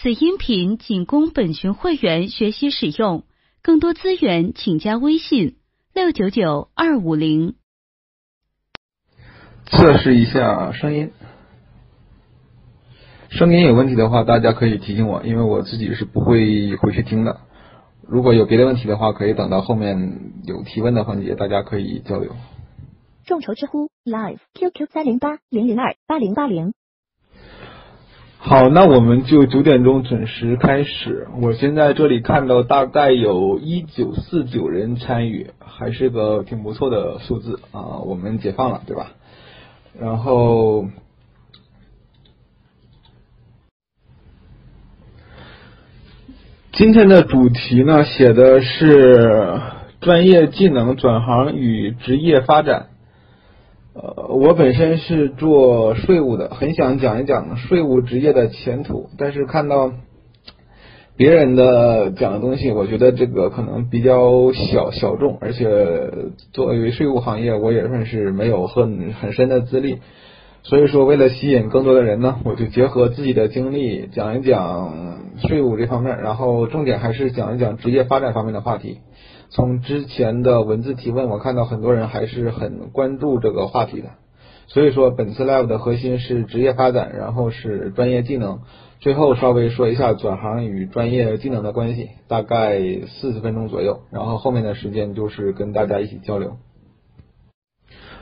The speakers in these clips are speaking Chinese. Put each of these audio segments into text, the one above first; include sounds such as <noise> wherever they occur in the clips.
此音频仅供本群会员学习使用，更多资源请加微信六九九二五零。测试一下声音，声音有问题的话，大家可以提醒我，因为我自己是不会回去听的。如果有别的问题的话，可以等到后面有提问的环节，大家可以交流。众筹知乎 Live QQ 三零八零零二八零八零。好，那我们就九点钟准时开始。我现在这里看到大概有一九四九人参与，还是个挺不错的数字啊。我们解放了，对吧？然后今天的主题呢，写的是专业技能转行与职业发展。呃，我本身是做税务的，很想讲一讲税务职业的前途，但是看到别人的讲的东西，我觉得这个可能比较小小众，而且作为税务行业，我也算是没有很很深的资历，所以说为了吸引更多的人呢，我就结合自己的经历讲一讲税务这方面，然后重点还是讲一讲职业发展方面的话题。从之前的文字提问，我看到很多人还是很关注这个话题的，所以说本次 live 的核心是职业发展，然后是专业技能，最后稍微说一下转行与专业技能的关系，大概四十分钟左右，然后后面的时间就是跟大家一起交流。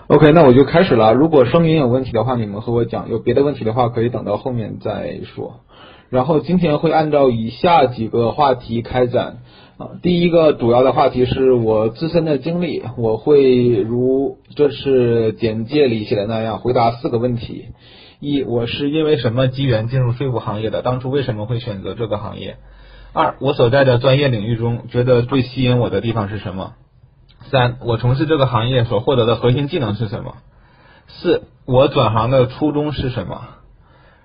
OK，那我就开始了。如果声音有问题的话，你们和我讲；有别的问题的话，可以等到后面再说。然后今天会按照以下几个话题开展。啊，第一个主要的话题是我自身的经历，我会如这是简介里写的那样回答四个问题：一，我是因为什么机缘进入税务行业的？当初为什么会选择这个行业？二，我所在的专业领域中，觉得最吸引我的地方是什么？三，我从事这个行业所获得的核心技能是什么？四，我转行的初衷是什么？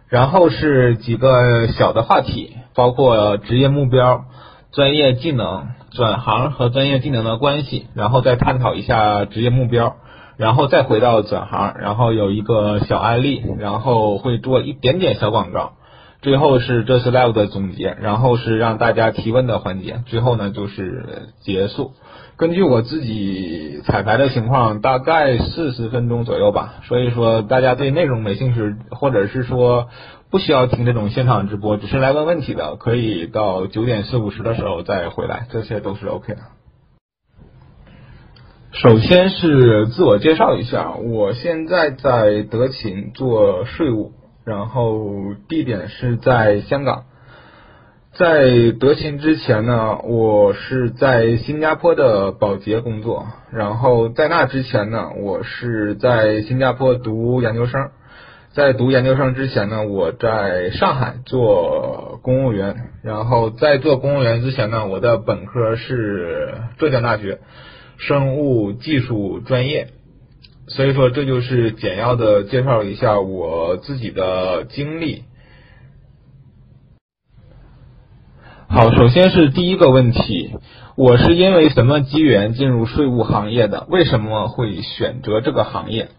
然后是几个小的话题，包括职业目标。专业技能转行和专业技能的关系，然后再探讨一下职业目标，然后再回到转行，然后有一个小案例，然后会做一点点小广告，最后是这次 live 的总结，然后是让大家提问的环节，最后呢就是结束。根据我自己彩排的情况，大概四十分钟左右吧，所以说大家对内容没兴趣，或者是说。不需要听这种现场直播，只是来问问题的，可以到九点四五十的时候再回来，这些都是 OK 的。首先是自我介绍一下，我现在在德勤做税务，然后地点是在香港。在德勤之前呢，我是在新加坡的保洁工作，然后在那之前呢，我是在新加坡读研究生。在读研究生之前呢，我在上海做公务员，然后在做公务员之前呢，我的本科是浙江大学生物技术专业，所以说这就是简要的介绍一下我自己的经历。好，首先是第一个问题，我是因为什么机缘进入税务行业的？为什么会选择这个行业？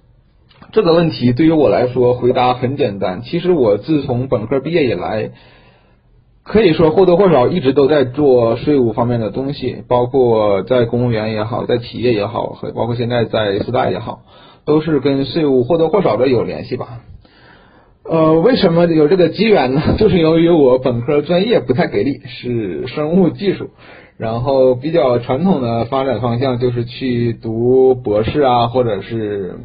这个问题对于我来说回答很简单。其实我自从本科毕业以来，可以说或多或少一直都在做税务方面的东西，包括在公务员也好，在企业也好，和包括现在在四大也好，都是跟税务或多或少的有联系吧。呃，为什么有这个机缘呢？<laughs> 就是由于我本科专业不太给力，是生物技术，然后比较传统的发展方向就是去读博士啊，或者是。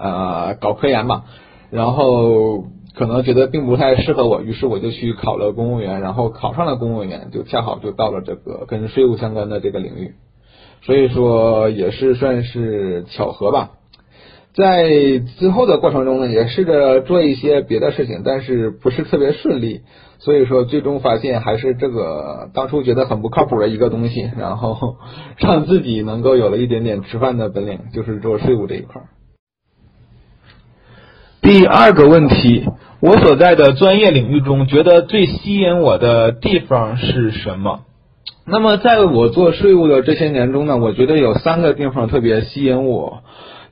呃，搞科研嘛，然后可能觉得并不太适合我，于是我就去考了公务员，然后考上了公务员，就恰好就到了这个跟税务相关的这个领域，所以说也是算是巧合吧。在之后的过程中呢，也试着做一些别的事情，但是不是特别顺利，所以说最终发现还是这个当初觉得很不靠谱的一个东西，然后 <laughs> 让自己能够有了一点点吃饭的本领，就是做税务这一块。第二个问题，我所在的专业领域中，觉得最吸引我的地方是什么？那么，在我做税务的这些年中呢，我觉得有三个地方特别吸引我。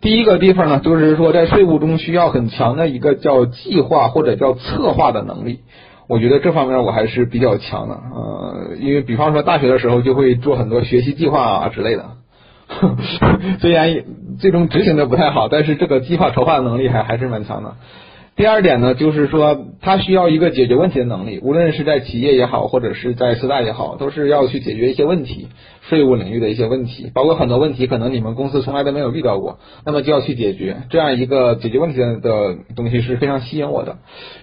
第一个地方呢，就是说在税务中需要很强的一个叫计划或者叫策划的能力。我觉得这方面我还是比较强的，呃，因为比方说大学的时候就会做很多学习计划啊之类的，<laughs> 虽然最终执行的不太好，但是这个计划筹划的能力还还是蛮强的。第二点呢，就是说他需要一个解决问题的能力，无论是在企业也好，或者是在四大也好，都是要去解决一些问题，税务领域的一些问题，包括很多问题可能你们公司从来都没有遇到过，那么就要去解决，这样一个解决问题的的东西是非常吸引我的。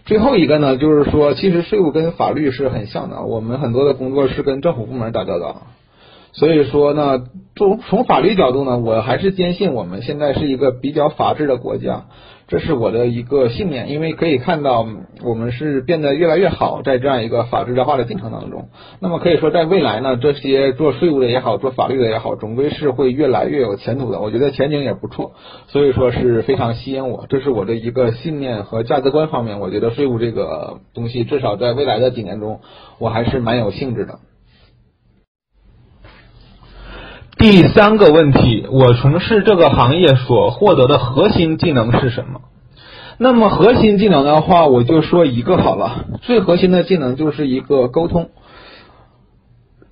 最后一个呢，就是说其实税务跟法律是很像的，我们很多的工作是跟政府部门打交道。所以说呢，从从法律角度呢，我还是坚信我们现在是一个比较法治的国家，这是我的一个信念。因为可以看到，我们是变得越来越好，在这样一个法治化的进程当中。那么可以说，在未来呢，这些做税务的也好，做法律的也好，总归是会越来越有前途的。我觉得前景也不错，所以说是非常吸引我。这是我的一个信念和价值观方面，我觉得税务这个东西，至少在未来的几年中，我还是蛮有兴致的。第三个问题，我从事这个行业所获得的核心技能是什么？那么核心技能的话，我就说一个好了，最核心的技能就是一个沟通。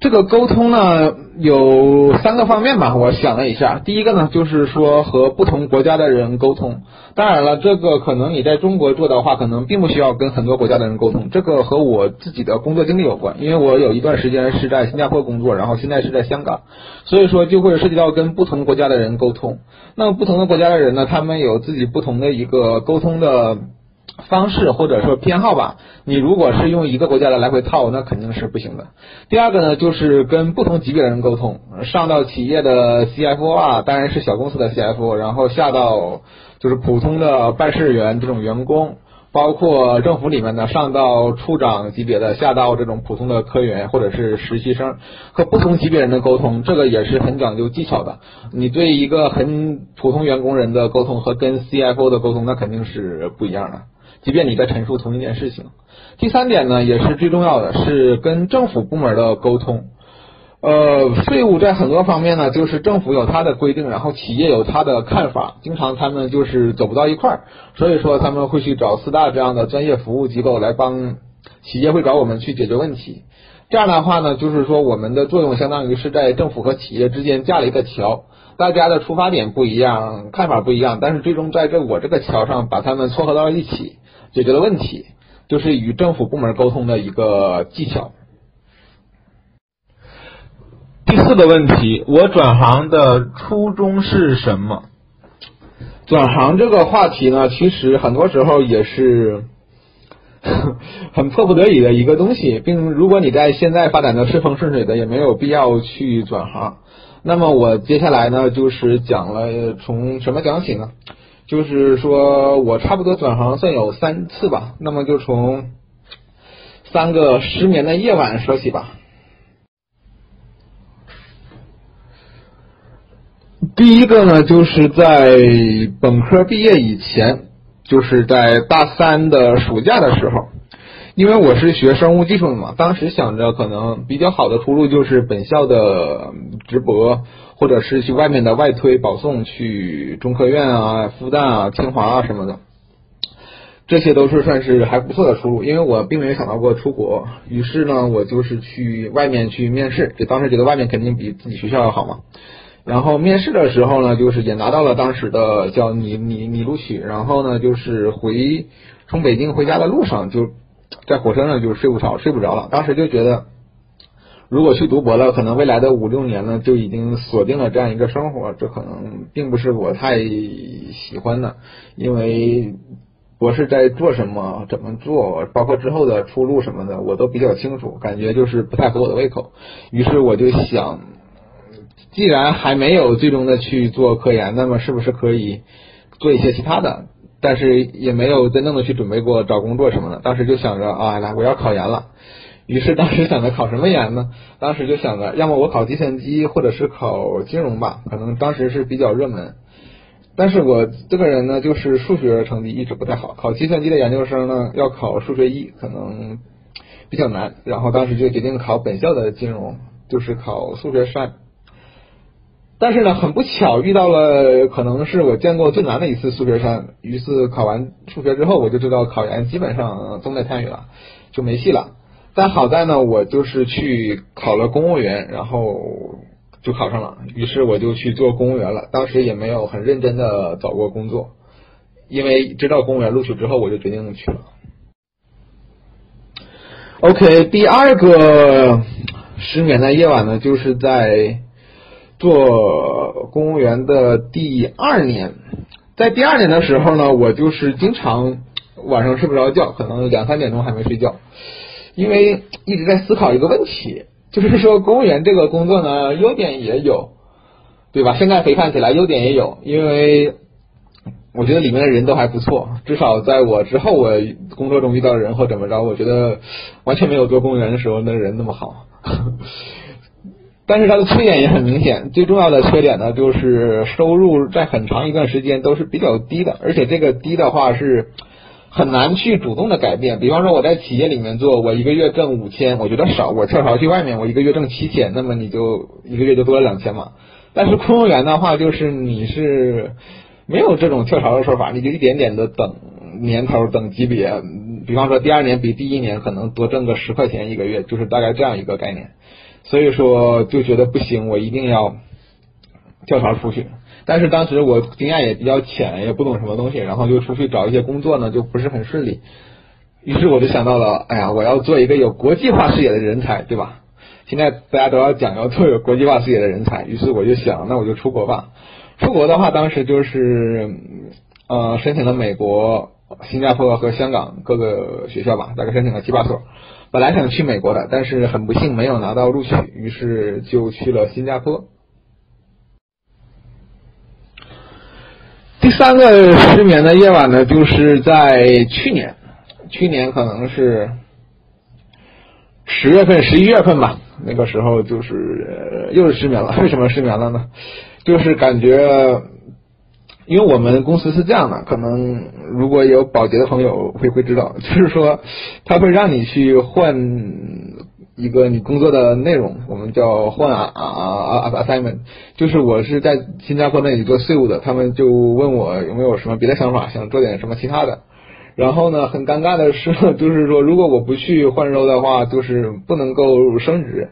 这个沟通呢有三个方面吧，我想了一下，第一个呢就是说和不同国家的人沟通。当然了，这个可能你在中国做的话，可能并不需要跟很多国家的人沟通。这个和我自己的工作经历有关，因为我有一段时间是在新加坡工作，然后现在是在香港，所以说就会涉及到跟不同国家的人沟通。那么不同的国家的人呢，他们有自己不同的一个沟通的。方式或者说偏好吧，你如果是用一个国家的来回套，那肯定是不行的。第二个呢，就是跟不同级别的人沟通，上到企业的 CFO 啊，当然是小公司的 CFO，然后下到就是普通的办事员这种员工，包括政府里面的上到处长级别的，下到这种普通的科员或者是实习生，和不同级别人的沟通，这个也是很讲究技巧的。你对一个很普通员工人的沟通和跟 CFO 的沟通，那肯定是不一样的。即便你在陈述同一件事情，第三点呢，也是最重要的，是跟政府部门的沟通。呃，税务在很多方面呢，就是政府有它的规定，然后企业有它的看法，经常他们就是走不到一块儿，所以说他们会去找四大这样的专业服务机构来帮企业会找我们去解决问题。这样的话呢，就是说我们的作用相当于是在政府和企业之间架了一个桥。大家的出发点不一样，看法不一样，但是最终在这我这个桥上把他们撮合到了一起，解决了问题，就是与政府部门沟通的一个技巧。第四个问题，我转行的初衷是什么？转行这个话题呢，其实很多时候也是很迫不得已的一个东西，并如果你在现在发展的顺风顺水的，也没有必要去转行。那么我接下来呢，就是讲了从什么讲起呢？就是说我差不多转行算有三次吧。那么就从三个失眠的夜晚说起吧。第一个呢，就是在本科毕业以前，就是在大三的暑假的时候。因为我是学生物技术的嘛，当时想着可能比较好的出路就是本校的直博，或者是去外面的外推保送，去中科院啊、复旦啊、清华啊什么的，这些都是算是还不错的出路。因为我并没有想到过出国，于是呢，我就是去外面去面试，就当时觉得外面肯定比自己学校要好嘛。然后面试的时候呢，就是也拿到了当时的叫拟拟拟录取，然后呢，就是回从北京回家的路上就。在火车上就睡不着，睡不着了。当时就觉得，如果去读博了，可能未来的五六年呢，就已经锁定了这样一个生活，这可能并不是我太喜欢的。因为博士在做什么、怎么做，包括之后的出路什么的，我都比较清楚，感觉就是不太合我的胃口。于是我就想，既然还没有最终的去做科研，那么是不是可以做一些其他的？但是也没有真正的去准备过找工作什么的，当时就想着啊，来我要考研了。于是当时想着考什么研呢？当时就想着，要么我考计算机，或者是考金融吧，可能当时是比较热门。但是我这个人呢，就是数学成绩一直不太好，考计算机的研究生呢，要考数学一，可能比较难。然后当时就决定考本校的金融，就是考数学三。但是呢，很不巧遇到了可能是我见过最难的一次数学三。于是考完数学之后，我就知道考研基本上重在参与了。就没戏了。但好在呢，我就是去考了公务员，然后就考上了，于是我就去做公务员了。当时也没有很认真的找过工作，因为知道公务员录取之后，我就决定去了。OK，第二个失眠的夜晚呢，就是在做公务员的第二年。在第二年的时候呢，我就是经常晚上睡不着觉，可能两三点钟还没睡觉，因为一直在思考一个问题，就是说公务员这个工作呢，优点也有，对吧？现在回看起来，优点也有，因为我觉得里面的人都还不错，至少在我之后我工作中遇到的人或怎么着，我觉得完全没有做公务员的时候那人那么好。但是它的缺点也很明显，最重要的缺点呢，就是收入在很长一段时间都是比较低的，而且这个低的话是很难去主动的改变。比方说我在企业里面做，我一个月挣五千，我觉得少，我跳槽去外面，我一个月挣七千，那么你就一个月就多了两千嘛。但是公务员的话，就是你是没有这种跳槽的说法，你就一点点的等年头、等级别，比方说第二年比第一年可能多挣个十块钱一个月，就是大概这样一个概念。所以说就觉得不行，我一定要跳槽出去。但是当时我经验也比较浅，也不懂什么东西，然后就出去找一些工作呢，就不是很顺利。于是我就想到了，哎呀，我要做一个有国际化视野的人才，对吧？现在大家都要讲要做有国际化视野的人才，于是我就想，那我就出国吧。出国的话，当时就是呃申请了美国、新加坡和香港各个学校吧，大概申请了七八所。本来想去美国的，但是很不幸没有拿到录取，于是就去了新加坡。第三个失眠的夜晚呢，就是在去年，去年可能是十月份、十一月份吧，那个时候就是又是失眠了。<laughs> 为什么失眠了呢？就是感觉。因为我们公司是这样的，可能如果有保洁的朋友会会知道，就是说他会让你去换一个你工作的内容，我们叫换啊啊啊 assignment。就是我是在新加坡那里做税务的，他们就问我有没有什么别的想法，想做点什么其他的。然后呢，很尴尬的是，就是说如果我不去换州的话，就是不能够升职，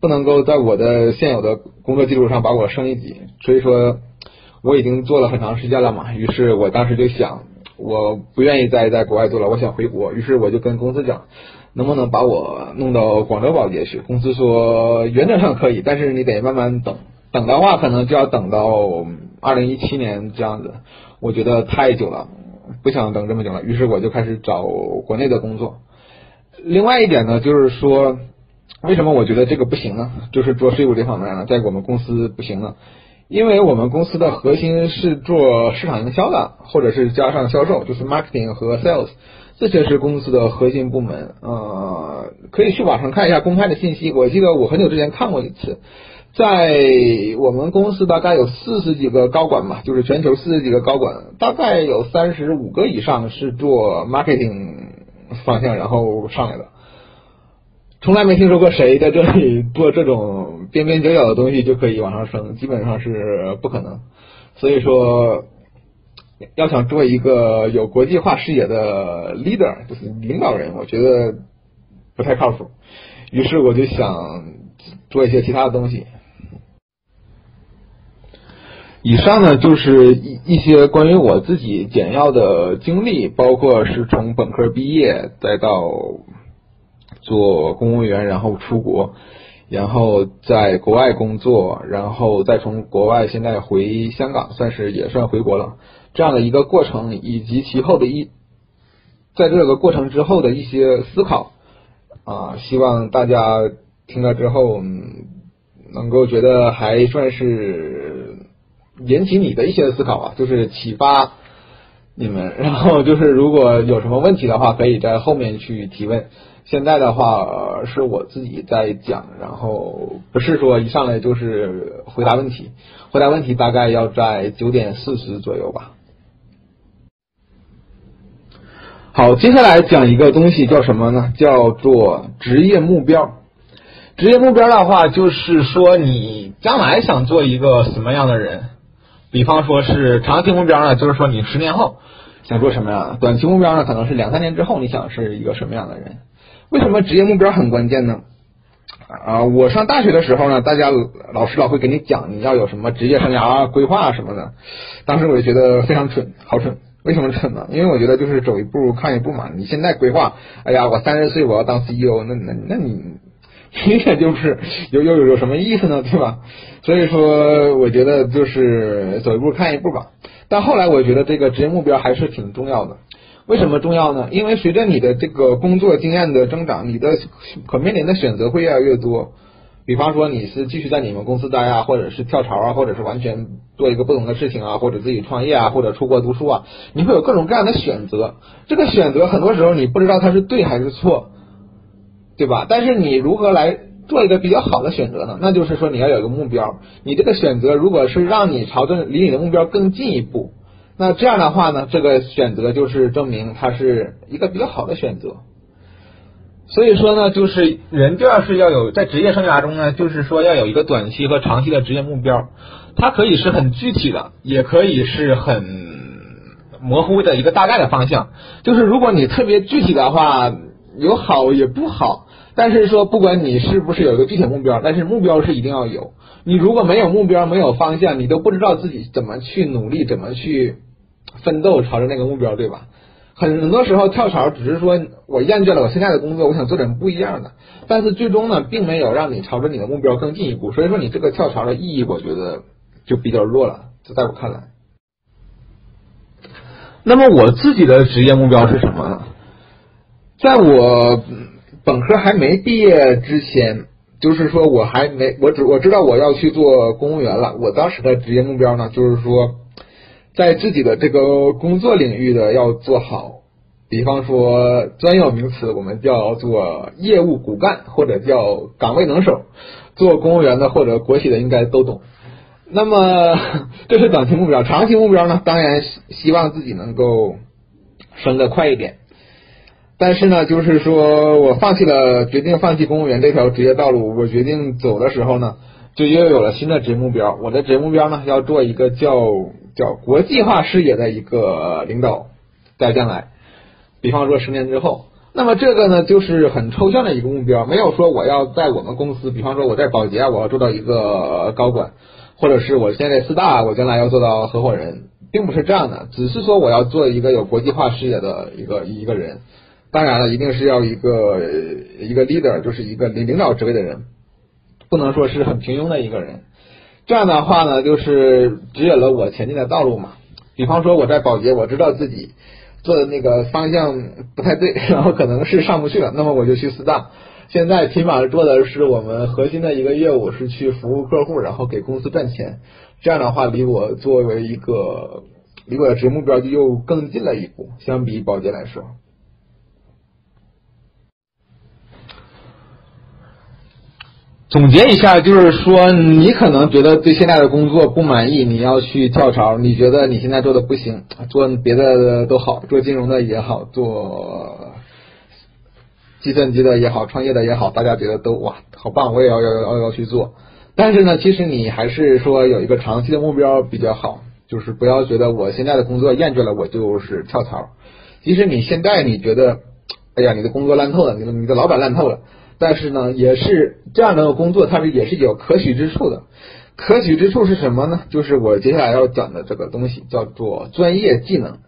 不能够在我的现有的工作基础上把我升一级，所以说。我已经做了很长时间了嘛，于是我当时就想，我不愿意再在国外做了，我想回国。于是我就跟公司讲，能不能把我弄到广州保洁去？公司说原则上可以，但是你得慢慢等，等的话可能就要等到二零一七年这样子。我觉得太久了，不想等这么久了。于是我就开始找国内的工作。另外一点呢，就是说，为什么我觉得这个不行呢？就是做税务这方面呢，在我们公司不行呢？因为我们公司的核心是做市场营销的，或者是加上销售，就是 marketing 和 sales，这些是公司的核心部门。呃，可以去网上看一下公开的信息。我记得我很久之前看过一次，在我们公司大概有四十几个高管吧，就是全球四十几个高管，大概有三十五个以上是做 marketing 方向然后上来的。从来没听说过谁在这里做这种边边角角的东西就可以往上升，基本上是不可能。所以说，要想做一个有国际化视野的 leader，就是领导人，我觉得不太靠谱。于是我就想做一些其他的东西。以上呢就是一一些关于我自己简要的经历，包括是从本科毕业再到。做公务员，然后出国，然后在国外工作，然后再从国外现在回香港，算是也算回国了。这样的一个过程，以及其后的一，在这个过程之后的一些思考啊，希望大家听了之后能够觉得还算是引起你的一些思考啊，就是启发你们。<laughs> 然后就是如果有什么问题的话，可以在后面去提问。现在的话是我自己在讲，然后不是说一上来就是回答问题，回答问题大概要在九点四十左右吧。好，接下来讲一个东西叫什么呢？叫做职业目标。职业目标的话，就是说你将来想做一个什么样的人。比方说是长期目标呢，就是说你十年后想做什么样的；短期目标呢，可能是两三年之后你想是一个什么样的人。为什么职业目标很关键呢？啊，我上大学的时候呢，大家老师老会给你讲你要有什么职业生涯规划什么的，当时我就觉得非常蠢，好蠢。为什么这呢？因为我觉得就是走一步看一步嘛。你现在规划，哎呀，我三十岁我要当 CEO，那那那你明显就是有有有什么意思呢？对吧？所以说，我觉得就是走一步看一步吧。但后来我觉得这个职业目标还是挺重要的。为什么重要呢？因为随着你的这个工作经验的增长，你的可面临的选择会越来越多。比方说你是继续在你们公司待啊，或者是跳槽啊，或者是完全做一个不同的事情啊，或者自己创业啊，或者出国读书啊，你会有各种各样的选择。这个选择很多时候你不知道它是对还是错，对吧？但是你如何来做一个比较好的选择呢？那就是说你要有一个目标，你这个选择如果是让你朝着离你的目标更进一步，那这样的话呢，这个选择就是证明它是一个比较好的选择。所以说呢，就是人就要是要有在职业生涯中呢，就是说要有一个短期和长期的职业目标，它可以是很具体的，也可以是很模糊的一个大概的方向。就是如果你特别具体的话，有好也不好。但是说不管你是不是有一个具体目标，但是目标是一定要有。你如果没有目标，没有方向，你都不知道自己怎么去努力，怎么去奋斗，朝着那个目标，对吧？很很多时候跳槽只是说我厌倦了我现在的工作，我想做点不一样的，但是最终呢，并没有让你朝着你的目标更进一步。所以说你这个跳槽的意义，我觉得就比较弱了。就在我看来，那么我自己的职业目标是什么呢？在我本科还没毕业之前，就是说我还没我只我知道我要去做公务员了。我当时的职业目标呢，就是说。在自己的这个工作领域的要做好，比方说专有名词，我们叫做业务骨干或者叫岗位能手。做公务员的或者国企的应该都懂。那么 <laughs> 这是短期目标，长期目标呢？当然希望自己能够升得快一点。但是呢，就是说我放弃了，决定放弃公务员这条职业道路。我决定走的时候呢，就又有了新的职业目标。我的职业目标呢，要做一个叫。叫国际化视野的一个领导，在将来，比方说十年之后，那么这个呢就是很抽象的一个目标，没有说我要在我们公司，比方说我在保洁，我要做到一个高管，或者是我现在四大，我将来要做到合伙人，并不是这样的，只是说我要做一个有国际化视野的一个一个人，当然了，一定是要一个一个 leader，就是一个领领导职位的人，不能说是很平庸的一个人。这样的话呢，就是指引了我前进的道路嘛。比方说我在保洁，我知道自己做的那个方向不太对，<laughs> 然后可能是上不去了，那么我就去四大。现在起码做的是我们核心的一个业务，是去服务客户，然后给公司赚钱。这样的话，离我作为一个离我的职业目标就又更近了一步，相比保洁来说。总结一下，就是说，你可能觉得对现在的工作不满意，你要去跳槽。你觉得你现在做的不行，做别的都好，做金融的也好，做计算机的也好，创业的也好，大家觉得都哇，好棒，我也要要要要去做。但是呢，其实你还是说有一个长期的目标比较好，就是不要觉得我现在的工作厌倦了，我就是跳槽。即使你现在你觉得，哎呀，你的工作烂透了，你的你的老板烂透了。但是呢，也是这样的工作，它是也是有可取之处的。可取之处是什么呢？就是我接下来要讲的这个东西，叫做专业技能。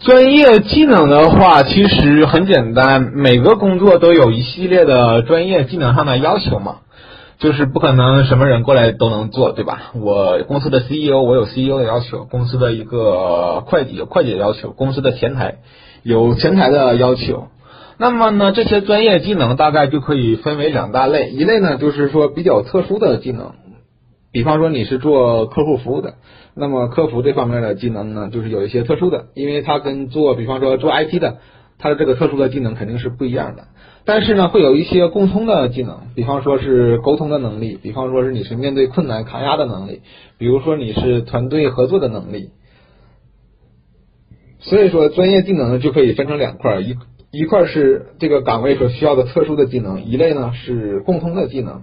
专业技能的话，其实很简单，每个工作都有一系列的专业技能上的要求嘛。就是不可能什么人过来都能做，对吧？我公司的 CEO，我有 CEO 的要求；公司的一个会计有会计的要求；公司的前台。有前台的要求，那么呢，这些专业技能大概就可以分为两大类，一类呢就是说比较特殊的技能，比方说你是做客户服务的，那么客服这方面的技能呢，就是有一些特殊的，因为它跟做比方说做 IT 的，它的这个特殊的技能肯定是不一样的，但是呢，会有一些共通的技能，比方说是沟通的能力，比方说是你是面对困难抗压的能力，比如说你是团队合作的能力。所以说，专业技能呢就可以分成两块，一一块是这个岗位所需要的特殊的技能，一类呢是共通的技能。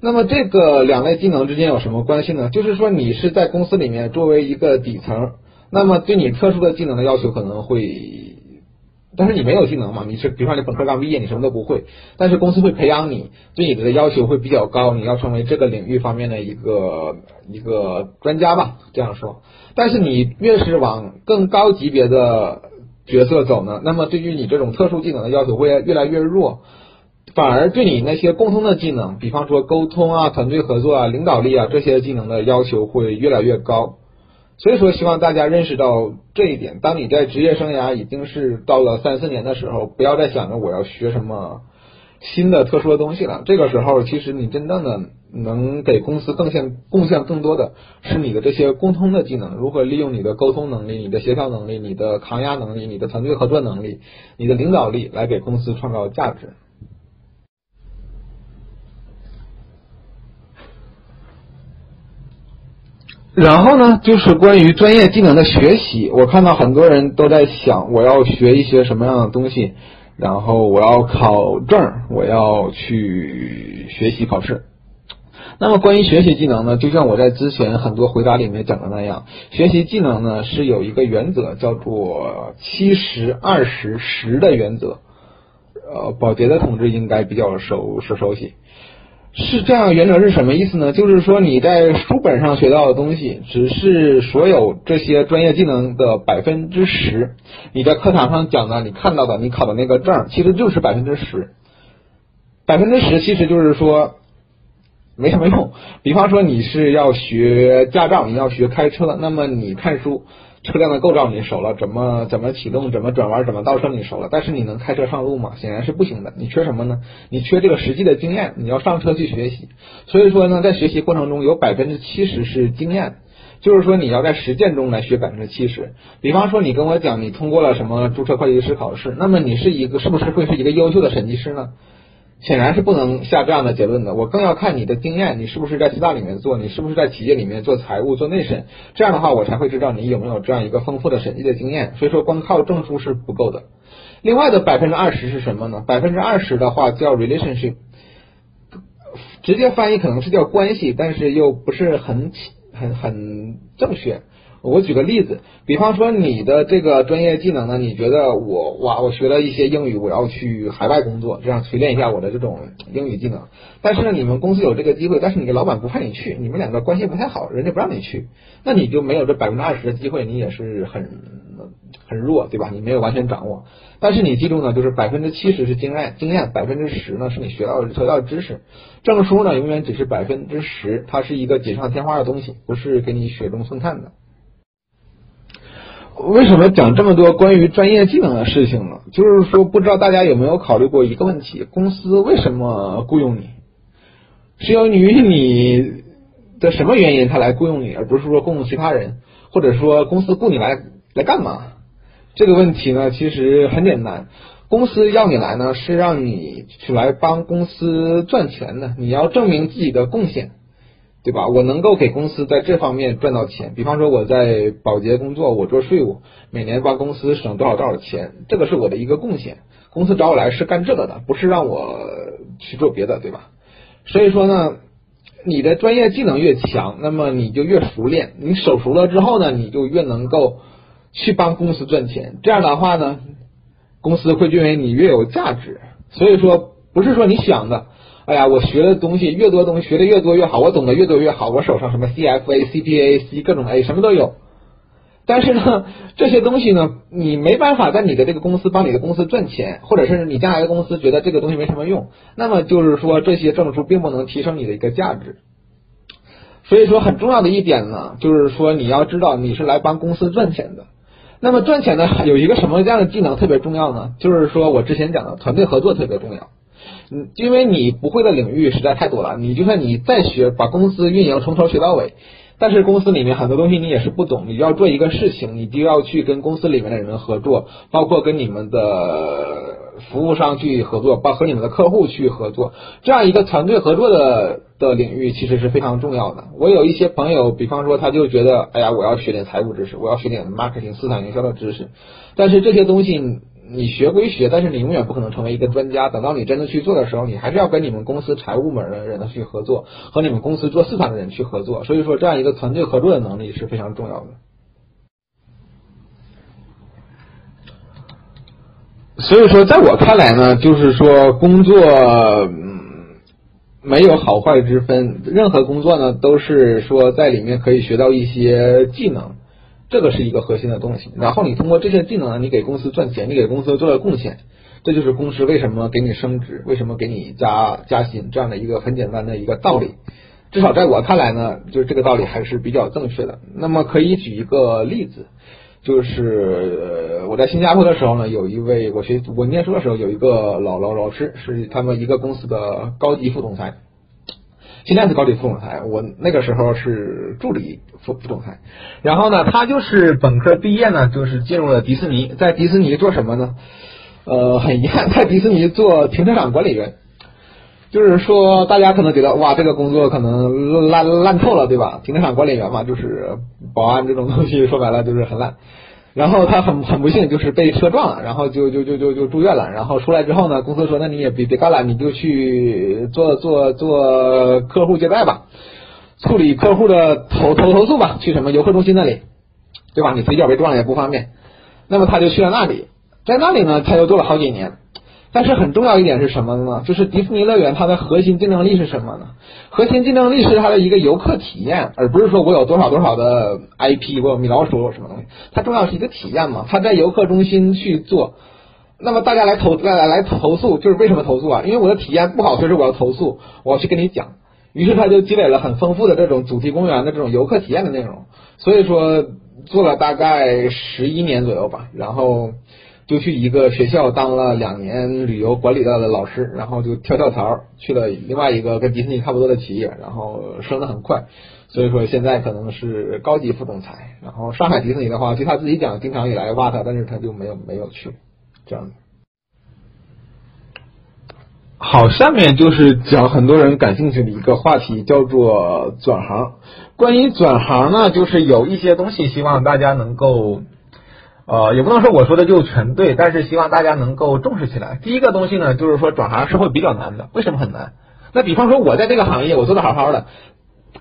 那么这个两类技能之间有什么关系呢？就是说，你是在公司里面作为一个底层，那么对你特殊的技能的要求可能会。但是你没有技能嘛？你是比如说你本科刚毕业，你什么都不会，但是公司会培养你，对你的要求会比较高，你要成为这个领域方面的一个一个专家吧，这样说。但是你越是往更高级别的角色走呢，那么对于你这种特殊技能的要求会越来越弱，反而对你那些共通的技能，比方说沟通啊、团队合作啊、领导力啊这些技能的要求会越来越高。所以说，希望大家认识到这一点。当你在职业生涯已经是到了三四年的时候，不要再想着我要学什么新的特殊的东西了。这个时候，其实你真正的能给公司贡献贡献更多的是你的这些共通的技能，如何利用你的沟通能力、你的协调能力、你的抗压能力、你的团队合作能力、你的领导力来给公司创造价值。然后呢，就是关于专业技能的学习，我看到很多人都在想，我要学一些什么样的东西，然后我要考证，我要去学习考试。那么关于学习技能呢，就像我在之前很多回答里面讲的那样，学习技能呢是有一个原则，叫做七十二十十的原则。呃，保洁的同志应该比较熟熟熟悉。是这样，原则是什么意思呢？就是说你在书本上学到的东西，只是所有这些专业技能的百分之十。你在课堂上讲的，你看到的，你考的那个证，其实就是百分之十。百分之十其实就是说没什么用。比方说你是要学驾照，你要学开车，那么你看书。车辆的构造你熟了，怎么怎么启动，怎么转弯，怎么倒车你熟了，但是你能开车上路吗？显然是不行的。你缺什么呢？你缺这个实际的经验。你要上车去学习。所以说呢，在学习过程中有百分之七十是经验，就是说你要在实践中来学百分之七十。比方说你跟我讲你通过了什么注册会计师考试，那么你是一个是不是会是一个优秀的审计师呢？显然是不能下这样的结论的。我更要看你的经验，你是不是在四大里面做，你是不是在企业里面做财务、做内审，这样的话我才会知道你有没有这样一个丰富的审计的经验。所以说，光靠证书是不够的。另外的百分之二十是什么呢？百分之二十的话叫 relationship，直接翻译可能是叫关系，但是又不是很很很正确。我举个例子，比方说你的这个专业技能呢，你觉得我哇，我学了一些英语，我要去海外工作，这样锤炼一下我的这种英语技能。但是呢，你们公司有这个机会，但是你的老板不派你去，你们两个关系不太好，人家不让你去，那你就没有这百分之二十的机会，你也是很很弱，对吧？你没有完全掌握。但是你记住呢，就是百分之七十是经验，经验百分之十呢是你学到学到的知识，证书呢永远只是百分之十，它是一个锦上添花的东西，不是给你雪中送炭的。为什么讲这么多关于专业技能的事情呢？就是说，不知道大家有没有考虑过一个问题：公司为什么雇佣你？是由于你的什么原因他来雇佣你，而不是说雇佣其他人，或者说公司雇你来来干嘛？这个问题呢，其实很简单，公司要你来呢，是让你去来帮公司赚钱的，你要证明自己的贡献。对吧？我能够给公司在这方面赚到钱，比方说我在保洁工作，我做税务，每年帮公司省多少多少钱，这个是我的一个贡献。公司找我来是干这个的，不是让我去做别的，对吧？所以说呢，你的专业技能越强，那么你就越熟练，你手熟了之后呢，你就越能够去帮公司赚钱。这样的话呢，公司会认为你越有价值。所以说，不是说你想的。哎呀，我学的东西越多，东西学的越多越好，我懂得越多越好。我手上什么 CFA、CPA、C 各种 A 什么都有。但是呢，这些东西呢，你没办法在你的这个公司帮你的公司赚钱，或者是你将来的公司觉得这个东西没什么用，那么就是说这些证书并不能提升你的一个价值。所以说很重要的一点呢，就是说你要知道你是来帮公司赚钱的。那么赚钱呢，有一个什么样的技能特别重要呢？就是说我之前讲的团队合作特别重要。嗯，因为你不会的领域实在太多了，你就算你再学，把公司运营从头学到尾，但是公司里面很多东西你也是不懂，你要做一个事情，你就要去跟公司里面的人合作，包括跟你们的服务商去合作，包和你们的客户去合作，这样一个团队合作的的领域其实是非常重要的。我有一些朋友，比方说他就觉得，哎呀，我要学点财务知识，我要学点 marketing 市场营销的知识，但是这些东西。你学归学但是你永远不可能成为一个专家。等到你真的去做的时候你还是要跟你们公司财务部门的人去合作和你们公司做市场的人去合作。所以说这样一个团队合作的能力是非常重要的。所以说在我看来呢就是说工作没有好坏之分。任何工作呢都是说在里面可以学到一些技能这个是一个核心的东西。然后你通过这些技能，你给公司赚钱，你给公司做了贡献，这就是公司为什么给你升职，为什么给你加加薪这样的一个很简单的一个道理。至少在我看来呢，就是这个道理还是比较正确的。那么可以举一个例子。就是我在新加坡的时候呢，有一位我学我念书的时候有一个老老老师，是他们一个公司的高级副总裁，现在是高级副总裁，我那个时候是助理副副总裁。然后呢，他就是本科毕业呢，就是进入了迪士尼，在迪士尼做什么呢？呃，很遗憾，在迪士尼做停车场管理员。就是说，大家可能觉得哇，这个工作可能烂烂透了，对吧？停车场管理员嘛，就是保安这种东西，说白了就是很烂。然后他很很不幸，就是被车撞了，然后就就就就就住院了。然后出来之后呢，公司说，那你也别别干了，你就去做做做客户接待吧，处理客户的投投投诉吧，去什么游客中心那里，对吧？你腿脚被撞了也不方便。那么他就去了那里，在那里呢，他又做了好几年。但是很重要一点是什么呢？就是迪士尼乐园它的核心竞争力是什么呢？核心竞争力是它的一个游客体验，而不是说我有多少多少的 IP，我有米老鼠，有什么东西。它重要是一个体验嘛。它在游客中心去做，那么大家来投来来来投诉，就是为什么投诉啊？因为我的体验不好，所以说我要投诉，我要去跟你讲。于是他就积累了很丰富的这种主题公园的这种游客体验的内容。所以说做了大概十一年左右吧，然后。就去一个学校当了两年旅游管理的老师，然后就跳跳槽去了另外一个跟迪士尼差不多的企业，然后升得很快，所以说现在可能是高级副总裁。然后上海迪士尼的话，据他自己讲，经常也来挖他，但是他就没有没有去这样。好，下面就是讲很多人感兴趣的一个话题，叫做转行。关于转行呢，就是有一些东西希望大家能够。呃，也不能说我说的就全对，但是希望大家能够重视起来。第一个东西呢，就是说转行是会比较难的。为什么很难？那比方说我在这个行业我做的好好的，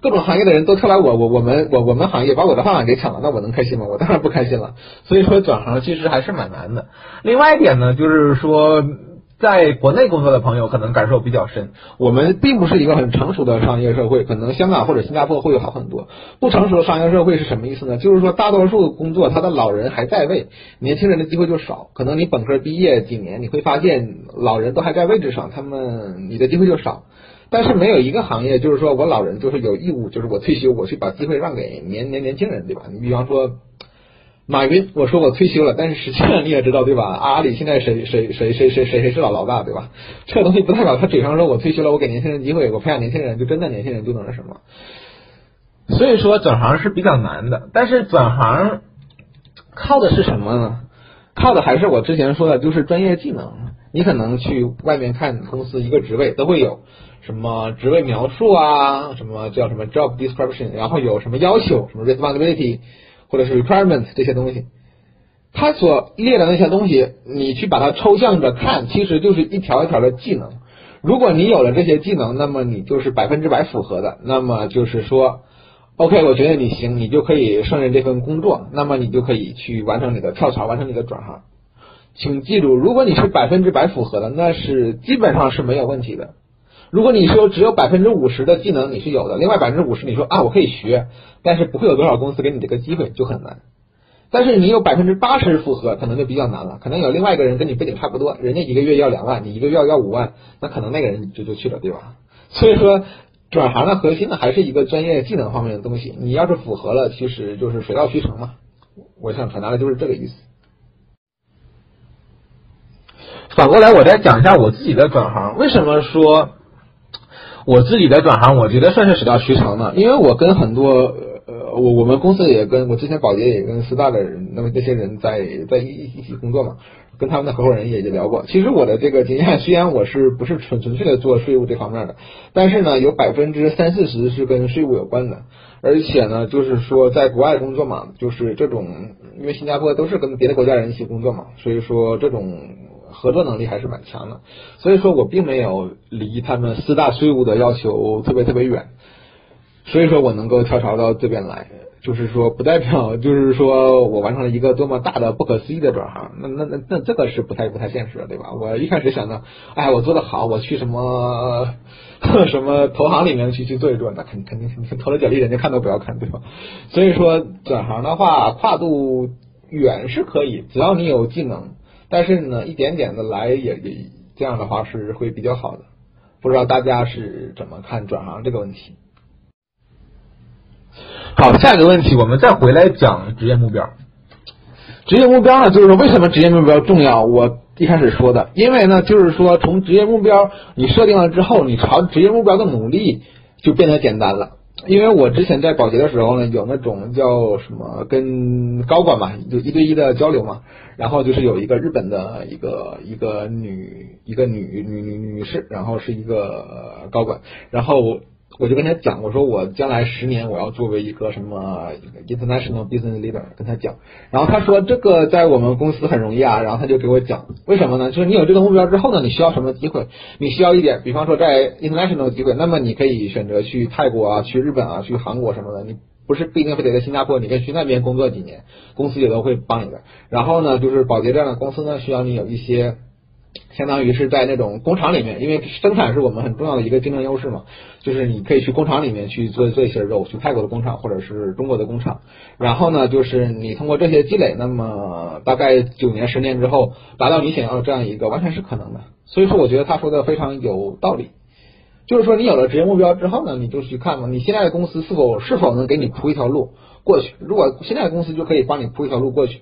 各种行业的人都跳来我我我们我我们行业把我的饭碗给抢了，那我能开心吗？我当然不开心了。所以说转行其实还是蛮难的。另外一点呢，就是说。在国内工作的朋友可能感受比较深，我们并不是一个很成熟的商业社会，可能香港或者新加坡会好很多。不成熟的商业社会是什么意思呢？就是说大多数工作他的老人还在位，年轻人的机会就少。可能你本科毕业几年，你会发现老人都还在位置上，他们你的机会就少。但是没有一个行业就是说我老人就是有义务，就是我退休我去把机会让给年年年轻人，对吧？你比方说。马云，我说我退休了，但是实际上你也知道对吧？阿里现在谁谁谁谁谁谁谁是老老大对吧？这个东西不代表他嘴上说我退休了，我给年轻人机会，我培养年轻人，就真的年轻人就能那什么。所以说转行是比较难的，但是转行靠的是什么呢？靠的还是我之前说的，就是专业技能。你可能去外面看公司一个职位都会有什么职位描述啊，什么叫什么 job description，然后有什么要求，什么 responsibility。或者是 requirements 这些东西，他所列的那些东西，你去把它抽象着看，其实就是一条一条的技能。如果你有了这些技能，那么你就是百分之百符合的。那么就是说，OK，我觉得你行，你就可以胜任这份工作。那么你就可以去完成你的跳槽，完成你的转行。请记住，如果你是百分之百符合的，那是基本上是没有问题的。如果你说只有百分之五十的技能你是有的，另外百分之五十你说啊我可以学，但是不会有多少公司给你这个机会，就很难。但是你有百分之八十符合，可能就比较难了。可能有另外一个人跟你背景差不多，人家一个月要两万，你一个月要五万，那可能那个人就就去了，对吧？所以说转行的核心呢还是一个专业技能方面的东西。你要是符合了，其实就是水到渠成嘛。我想传达的就是这个意思。反过来，我再讲一下我自己的转行，为什么说？我自己的转行，我觉得算是水到渠成的，因为我跟很多呃，我我们公司也跟我之前保洁也跟四大的人，那么这些人在在一一起工作嘛，跟他们的合伙人也就聊过。其实我的这个经验，虽然我是不是纯纯粹的做税务这方面的，但是呢，有百分之三四十是跟税务有关的，而且呢，就是说在国外工作嘛，就是这种，因为新加坡都是跟别的国家人一起工作嘛，所以说这种。合作能力还是蛮强的，所以说我并没有离他们四大税务的要求特别特别远，所以说我能够跳槽到这边来。就是说不代表 <laughs> 就是说我完成了一个多么大的不可思议的转行，那那那那这个是不太不太现实的，对吧？我一开始想的，哎，我做的好，我去什么 <laughs> 什么投行里面去去做一做，那肯肯定你投了简历，人家看都不要看，对吧？所以说转行的话，跨度远是可以，只要你有技能，但是呢，一点点的来也也这样的话是会比较好的。不知道大家是怎么看转行这个问题？好，下一个问题，我们再回来讲职业目标。职业目标呢，就是说为什么职业目标重要？我一开始说的，因为呢，就是说从职业目标你设定了之后，你朝职业目标的努力就变得简单了。因为我之前在保洁的时候呢，有那种叫什么跟高管嘛，就一对一的交流嘛，然后就是有一个日本的一个一个女一个女女女女士，然后是一个高管，然后。我就跟他讲，我说我将来十年我要作为一个什么 international business leader，跟他讲。然后他说这个在我们公司很容易啊，然后他就给我讲为什么呢？就是你有这个目标之后呢，你需要什么机会？你需要一点，比方说在 international 机会，那么你可以选择去泰国啊，去日本啊，去韩国什么的。你不是不一定非得在新加坡，你可以去那边工作几年，公司也都会帮你的。然后呢，就是保洁这样的公司呢，需要你有一些。相当于是在那种工厂里面，因为生产是我们很重要的一个竞争优势嘛，就是你可以去工厂里面去做做一些肉，去泰国的工厂或者是中国的工厂，然后呢，就是你通过这些积累，那么大概九年十年之后，达到你想要的这样一个，完全是可能的。所以说，我觉得他说的非常有道理，就是说你有了职业目标之后呢，你就去看嘛，你现在的公司是否是否能给你铺一条路过去？如果现在的公司就可以帮你铺一条路过去，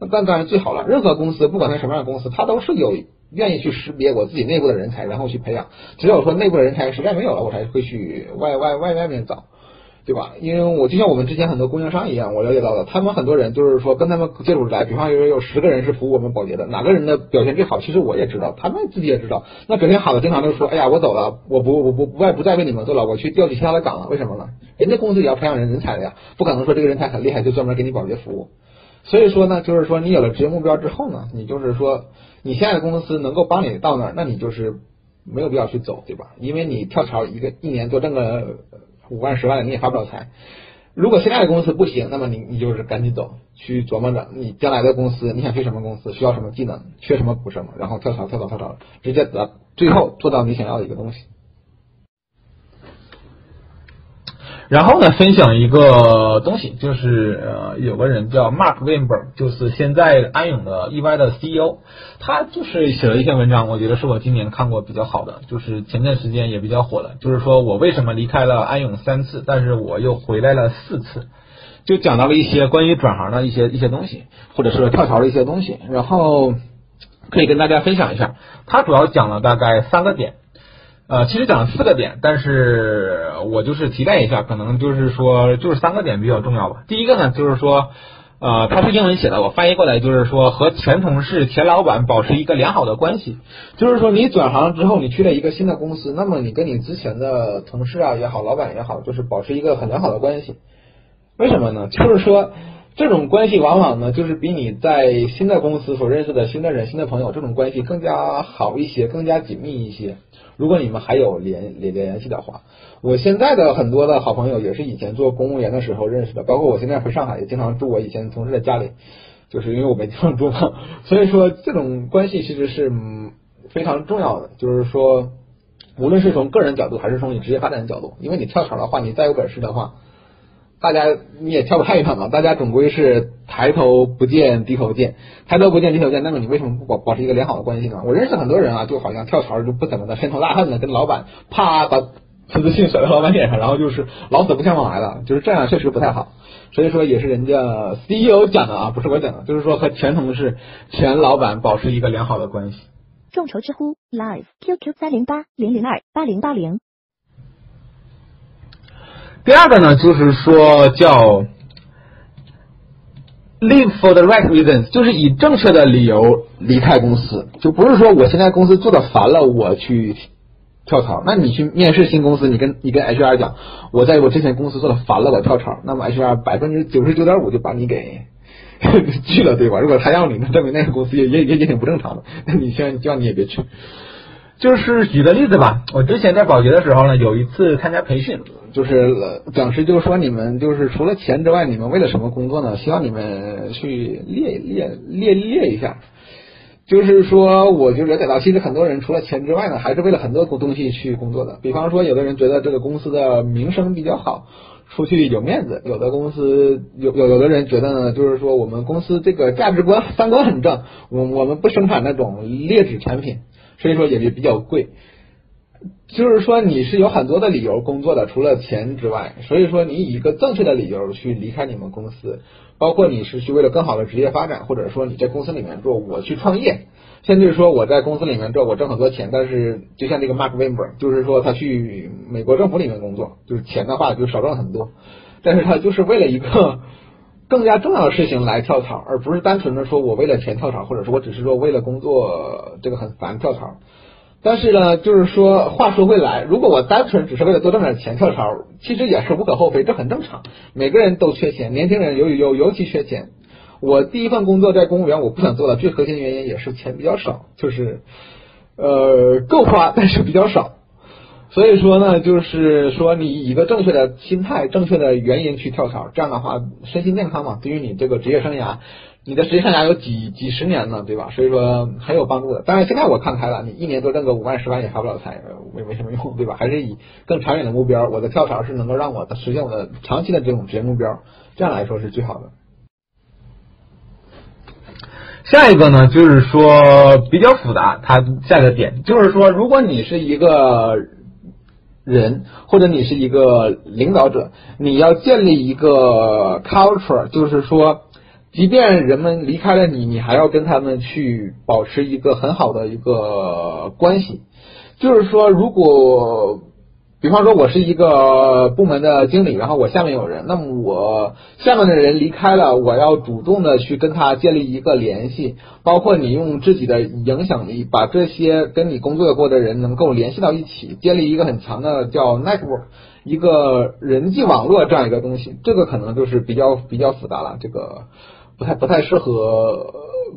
那当然最好了。任何公司，不管它什么样的公司，它都是有。愿意去识别我自己内部的人才，然后去培养。只有说内部的人才实在没有了，我才会去外外外外面找，对吧？因为我就像我们之前很多供应商一样，我了解到的，他们很多人就是说跟他们接触来，比方说有十个人是服务我们保洁的，哪个人的表现最好，其实我也知道，他们自己也知道。那表现好的经常都说，哎呀，我走了，我不我不不外不再为你们做了，我去调取其他的岗了。为什么呢？人家公司也要培养人人才的呀，不可能说这个人才很厉害就专门给你保洁服务。所以说呢，就是说你有了职业目标之后呢，你就是说。你现在的公司能够帮你到那儿，那你就是没有必要去走，对吧？因为你跳槽一个一年多挣个五万十万的，你也发不了财。如果现在的公司不行，那么你你就是赶紧走，去琢磨着你将来的公司你想去什么公司，需要什么技能，缺什么补什么，然后跳槽跳槽跳槽，直接得最后做到你想要的一个东西。然后呢，分享一个东西，就是呃，有个人叫 Mark Weinberg，就是现在安永的 EY 的 CEO，他就是写了一篇文章，我觉得是我今年看过比较好的，就是前段时间也比较火的，就是说我为什么离开了安永三次，但是我又回来了四次，就讲到了一些关于转行的一些一些东西，或者是跳槽的一些东西，然后可以跟大家分享一下。他主要讲了大概三个点。呃，其实讲了四个点，但是我就是提炼一下，可能就是说，就是三个点比较重要吧。第一个呢，就是说，呃，它是英文写的，我翻译过来就是说，和前同事、前老板保持一个良好的关系。就是说，你转行之后，你去了一个新的公司，那么你跟你之前的同事啊也好，老板也好，就是保持一个很良好的关系。为什么呢？就是说，这种关系往往呢，就是比你在新的公司所认识的新的人、新的朋友这种关系更加好一些，更加紧密一些。如果你们还有联联联系的话，我现在的很多的好朋友也是以前做公务员的时候认识的，包括我现在回上海也经常住我以前同事的家里，就是因为我没地方住嘛，所以说这种关系其实是非常重要的。就是说，无论是从个人角度还是从你职业发展的角度，因为你跳槽的话，你再有本事的话。大家你也跳不太远嘛，大家总归是抬头不见低头见，抬头不见低头见，那么你为什么不保保持一个良好的关系呢？我认识很多人啊，就好像跳槽就不怎么的深仇大恨的，跟老板啪把辞职信甩到老板脸上，然后就是老死不相往来了，就是这样确实不太好。所以说也是人家 CEO 讲的啊，不是我讲的，就是说和前同事、前老板保持一个良好的关系。众筹知乎 Live QQ 三零八零零二八零八零。第二个呢，就是说叫 live for the right reasons，就是以正确的理由离开公司，就不是说我现在公司做的烦了，我去跳槽。那你去面试新公司，你跟你跟 HR 讲，我在我之前公司做的烦了，我跳槽，那么 HR 百分之九十九点五就把你给 <laughs> 拒了，对吧？如果他要你，那证明那个公司也也也也挺不正常的。那你现在叫你也别去。就是举个例子吧，我之前在保洁的时候呢，有一次参加培训，就是讲师就说你们就是除了钱之外，你们为了什么工作呢？希望你们去列列列列一下。就是说，我就了解到，其实很多人除了钱之外呢，还是为了很多东西去工作的。比方说，有的人觉得这个公司的名声比较好，出去有面子；有的公司有有有的人觉得呢，就是说我们公司这个价值观、三观很正，我我们不生产那种劣质产品，所以说也也比较贵。就是说你是有很多的理由工作的，除了钱之外，所以说你以一个正确的理由去离开你们公司，包括你是去为了更好的职业发展，或者说你在公司里面做，我去创业，甚至说我在公司里面做，我挣很多钱，但是就像这个 Mark Weinberg，就是说他去美国政府里面工作，就是钱的话就少挣很多，但是他就是为了一个更加重要的事情来跳槽，而不是单纯的说我为了钱跳槽，或者说我只是说为了工作这个很烦跳槽。但是呢，就是说，话说回来，如果我单纯只是为了多挣点钱跳槽，其实也是无可厚非，这很正常。每个人都缺钱，年轻人尤尤尤其缺钱。我第一份工作在公务员，我不想做的最核心的原因也是钱比较少，就是呃够花，但是比较少。所以说呢，就是说你以一个正确的心态、正确的原因去跳槽，这样的话身心健康嘛，对于你这个职业生涯。你的职业生涯有几几十年呢，对吧？所以说很有帮助的。当然，现在我看开了，你一年多挣个五万十万也发不了财，没没什么用，对吧？还是以更长远的目标，我的跳槽是能够让我的实现我的长期的这种职业目标，这样来说是最好的。下一个呢，就是说比较复杂，它下一个点就是说，如果你是一个人，或者你是一个领导者，你要建立一个 culture，就是说。即便人们离开了你，你还要跟他们去保持一个很好的一个关系。就是说，如果比方说我是一个部门的经理，然后我下面有人，那么我下面的人离开了，我要主动的去跟他建立一个联系，包括你用自己的影响力把这些跟你工作过的人能够联系到一起，建立一个很强的叫 network，一个人际网络这样一个东西。这个可能就是比较比较复杂了，这个。不太不太适合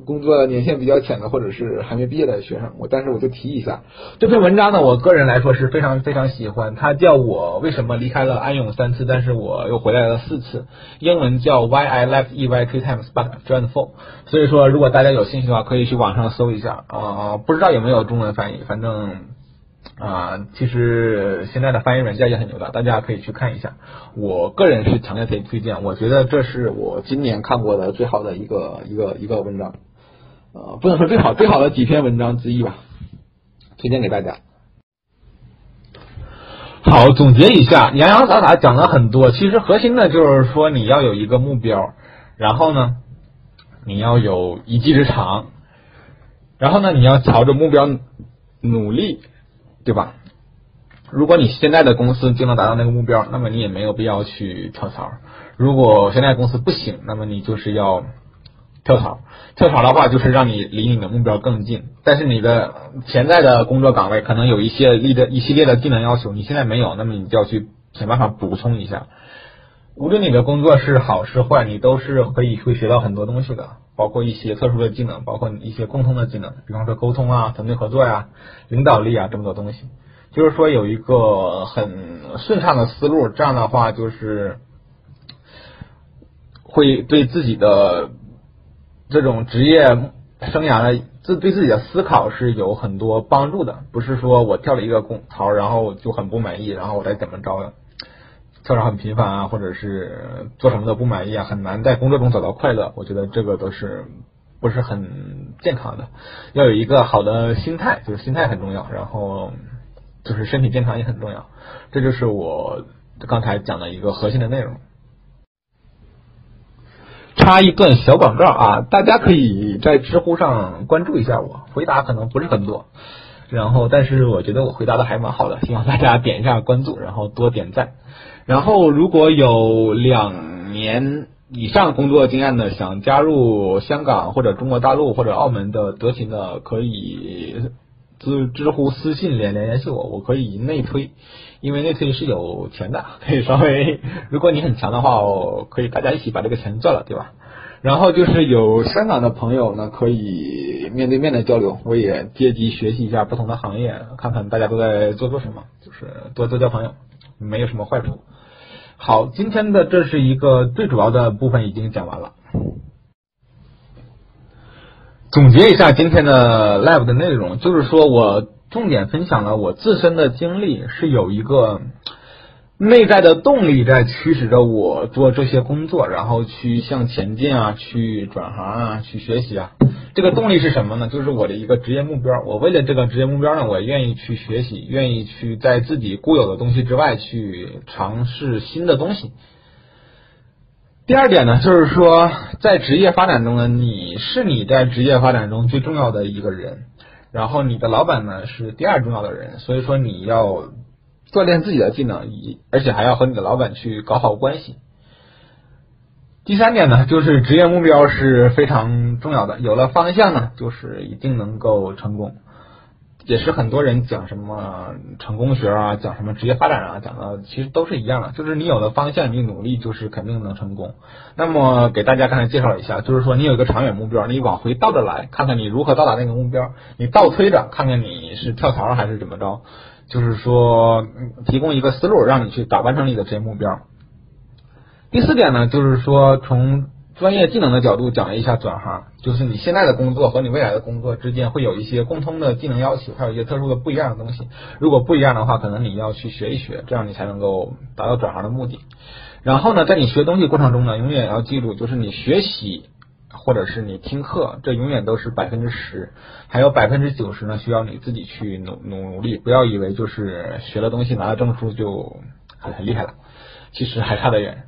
工作年限比较浅的或者是还没毕业的学生，我但是我就提一下这篇文章呢，我个人来说是非常非常喜欢。它叫我为什么离开了安永三次，但是我又回来了四次。英文叫 Why I Left EY Three Times But Joined Four。所以说，如果大家有兴趣的话，可以去网上搜一下啊，不知道有没有中文翻译，反正。啊，其实现在的翻译软件也很牛的，大家可以去看一下。我个人是强烈推推荐，我觉得这是我今年看过的最好的一个一个一个文章，呃，不能说最好，最好的几篇文章之一吧，推荐给大家。好，总结一下，洋洋洒洒讲了很多，其实核心的就是说你要有一个目标，然后呢，你要有一技之长，然后呢，你要朝着目标努力。对吧？如果你现在的公司就能达到那个目标，那么你也没有必要去跳槽。如果现在公司不行，那么你就是要跳槽。跳槽的话，就是让你离你的目标更近。但是你的潜在的工作岗位可能有一些一的一系列的技能要求，你现在没有，那么你就要去想办法补充一下。无论你的工作是好是坏，你都是可以会学到很多东西的。包括一些特殊的技能，包括一些共通的技能，比方说沟通啊、团队合作呀、领导力啊这么多东西，就是说有一个很顺畅的思路，这样的话就是会对自己的这种职业生涯的自对自己的思考是有很多帮助的。不是说我跳了一个工槽，然后就很不满意，然后我再怎么着。跳槽很频繁啊，或者是做什么都不满意啊，很难在工作中找到快乐。我觉得这个都是不是很健康的。要有一个好的心态，就是心态很重要，然后就是身体健康也很重要。这就是我刚才讲的一个核心的内容。插一段小广告啊，大家可以在知乎上关注一下我，回答可能不是很多，然后但是我觉得我回答的还蛮好的，希望大家点一下关注，然后多点赞。然后，如果有两年以上工作经验的，想加入香港或者中国大陆或者澳门的德勤的，可以知知乎私信联联系我，我可以内推，因为内推是有钱的，可以稍微，如果你很强的话，我可以大家一起把这个钱赚了，对吧？然后就是有香港的朋友呢，可以面对面的交流，我也借机学习一下不同的行业，看看大家都在做做什么，就是多多交朋友，没有什么坏处。好，今天的这是一个最主要的部分已经讲完了。总结一下今天的 live 的内容，就是说我重点分享了我自身的经历，是有一个内在的动力在驱使着我做这些工作，然后去向前进啊，去转行啊，去学习啊。这个动力是什么呢？就是我的一个职业目标。我为了这个职业目标呢，我愿意去学习，愿意去在自己固有的东西之外去尝试新的东西。第二点呢，就是说在职业发展中呢，你是你在职业发展中最重要的一个人，然后你的老板呢是第二重要的人，所以说你要锻炼自己的技能，以而且还要和你的老板去搞好关系。第三点呢，就是职业目标是非常重要的，有了方向呢，就是一定能够成功。也是很多人讲什么成功学啊，讲什么职业发展啊，讲的其实都是一样的，就是你有了方向，你努力就是肯定能成功。那么给大家刚才介绍一下，就是说你有一个长远目标，你往回倒着来，看看你如何到达那个目标，你倒推着看看你是跳槽还是怎么着，就是说提供一个思路，让你去达完成你的职业目标。第四点呢，就是说从专业技能的角度讲一下转行，就是你现在的工作和你未来的工作之间会有一些共通的技能要求，还有一些特殊的不一样的东西。如果不一样的话，可能你要去学一学，这样你才能够达到转行的目的。然后呢，在你学东西过程中呢，永远要记住，就是你学习或者是你听课，这永远都是百分之十，还有百分之九十呢需要你自己去努努力。不要以为就是学了东西拿了证书就很很厉害了，其实还差得远。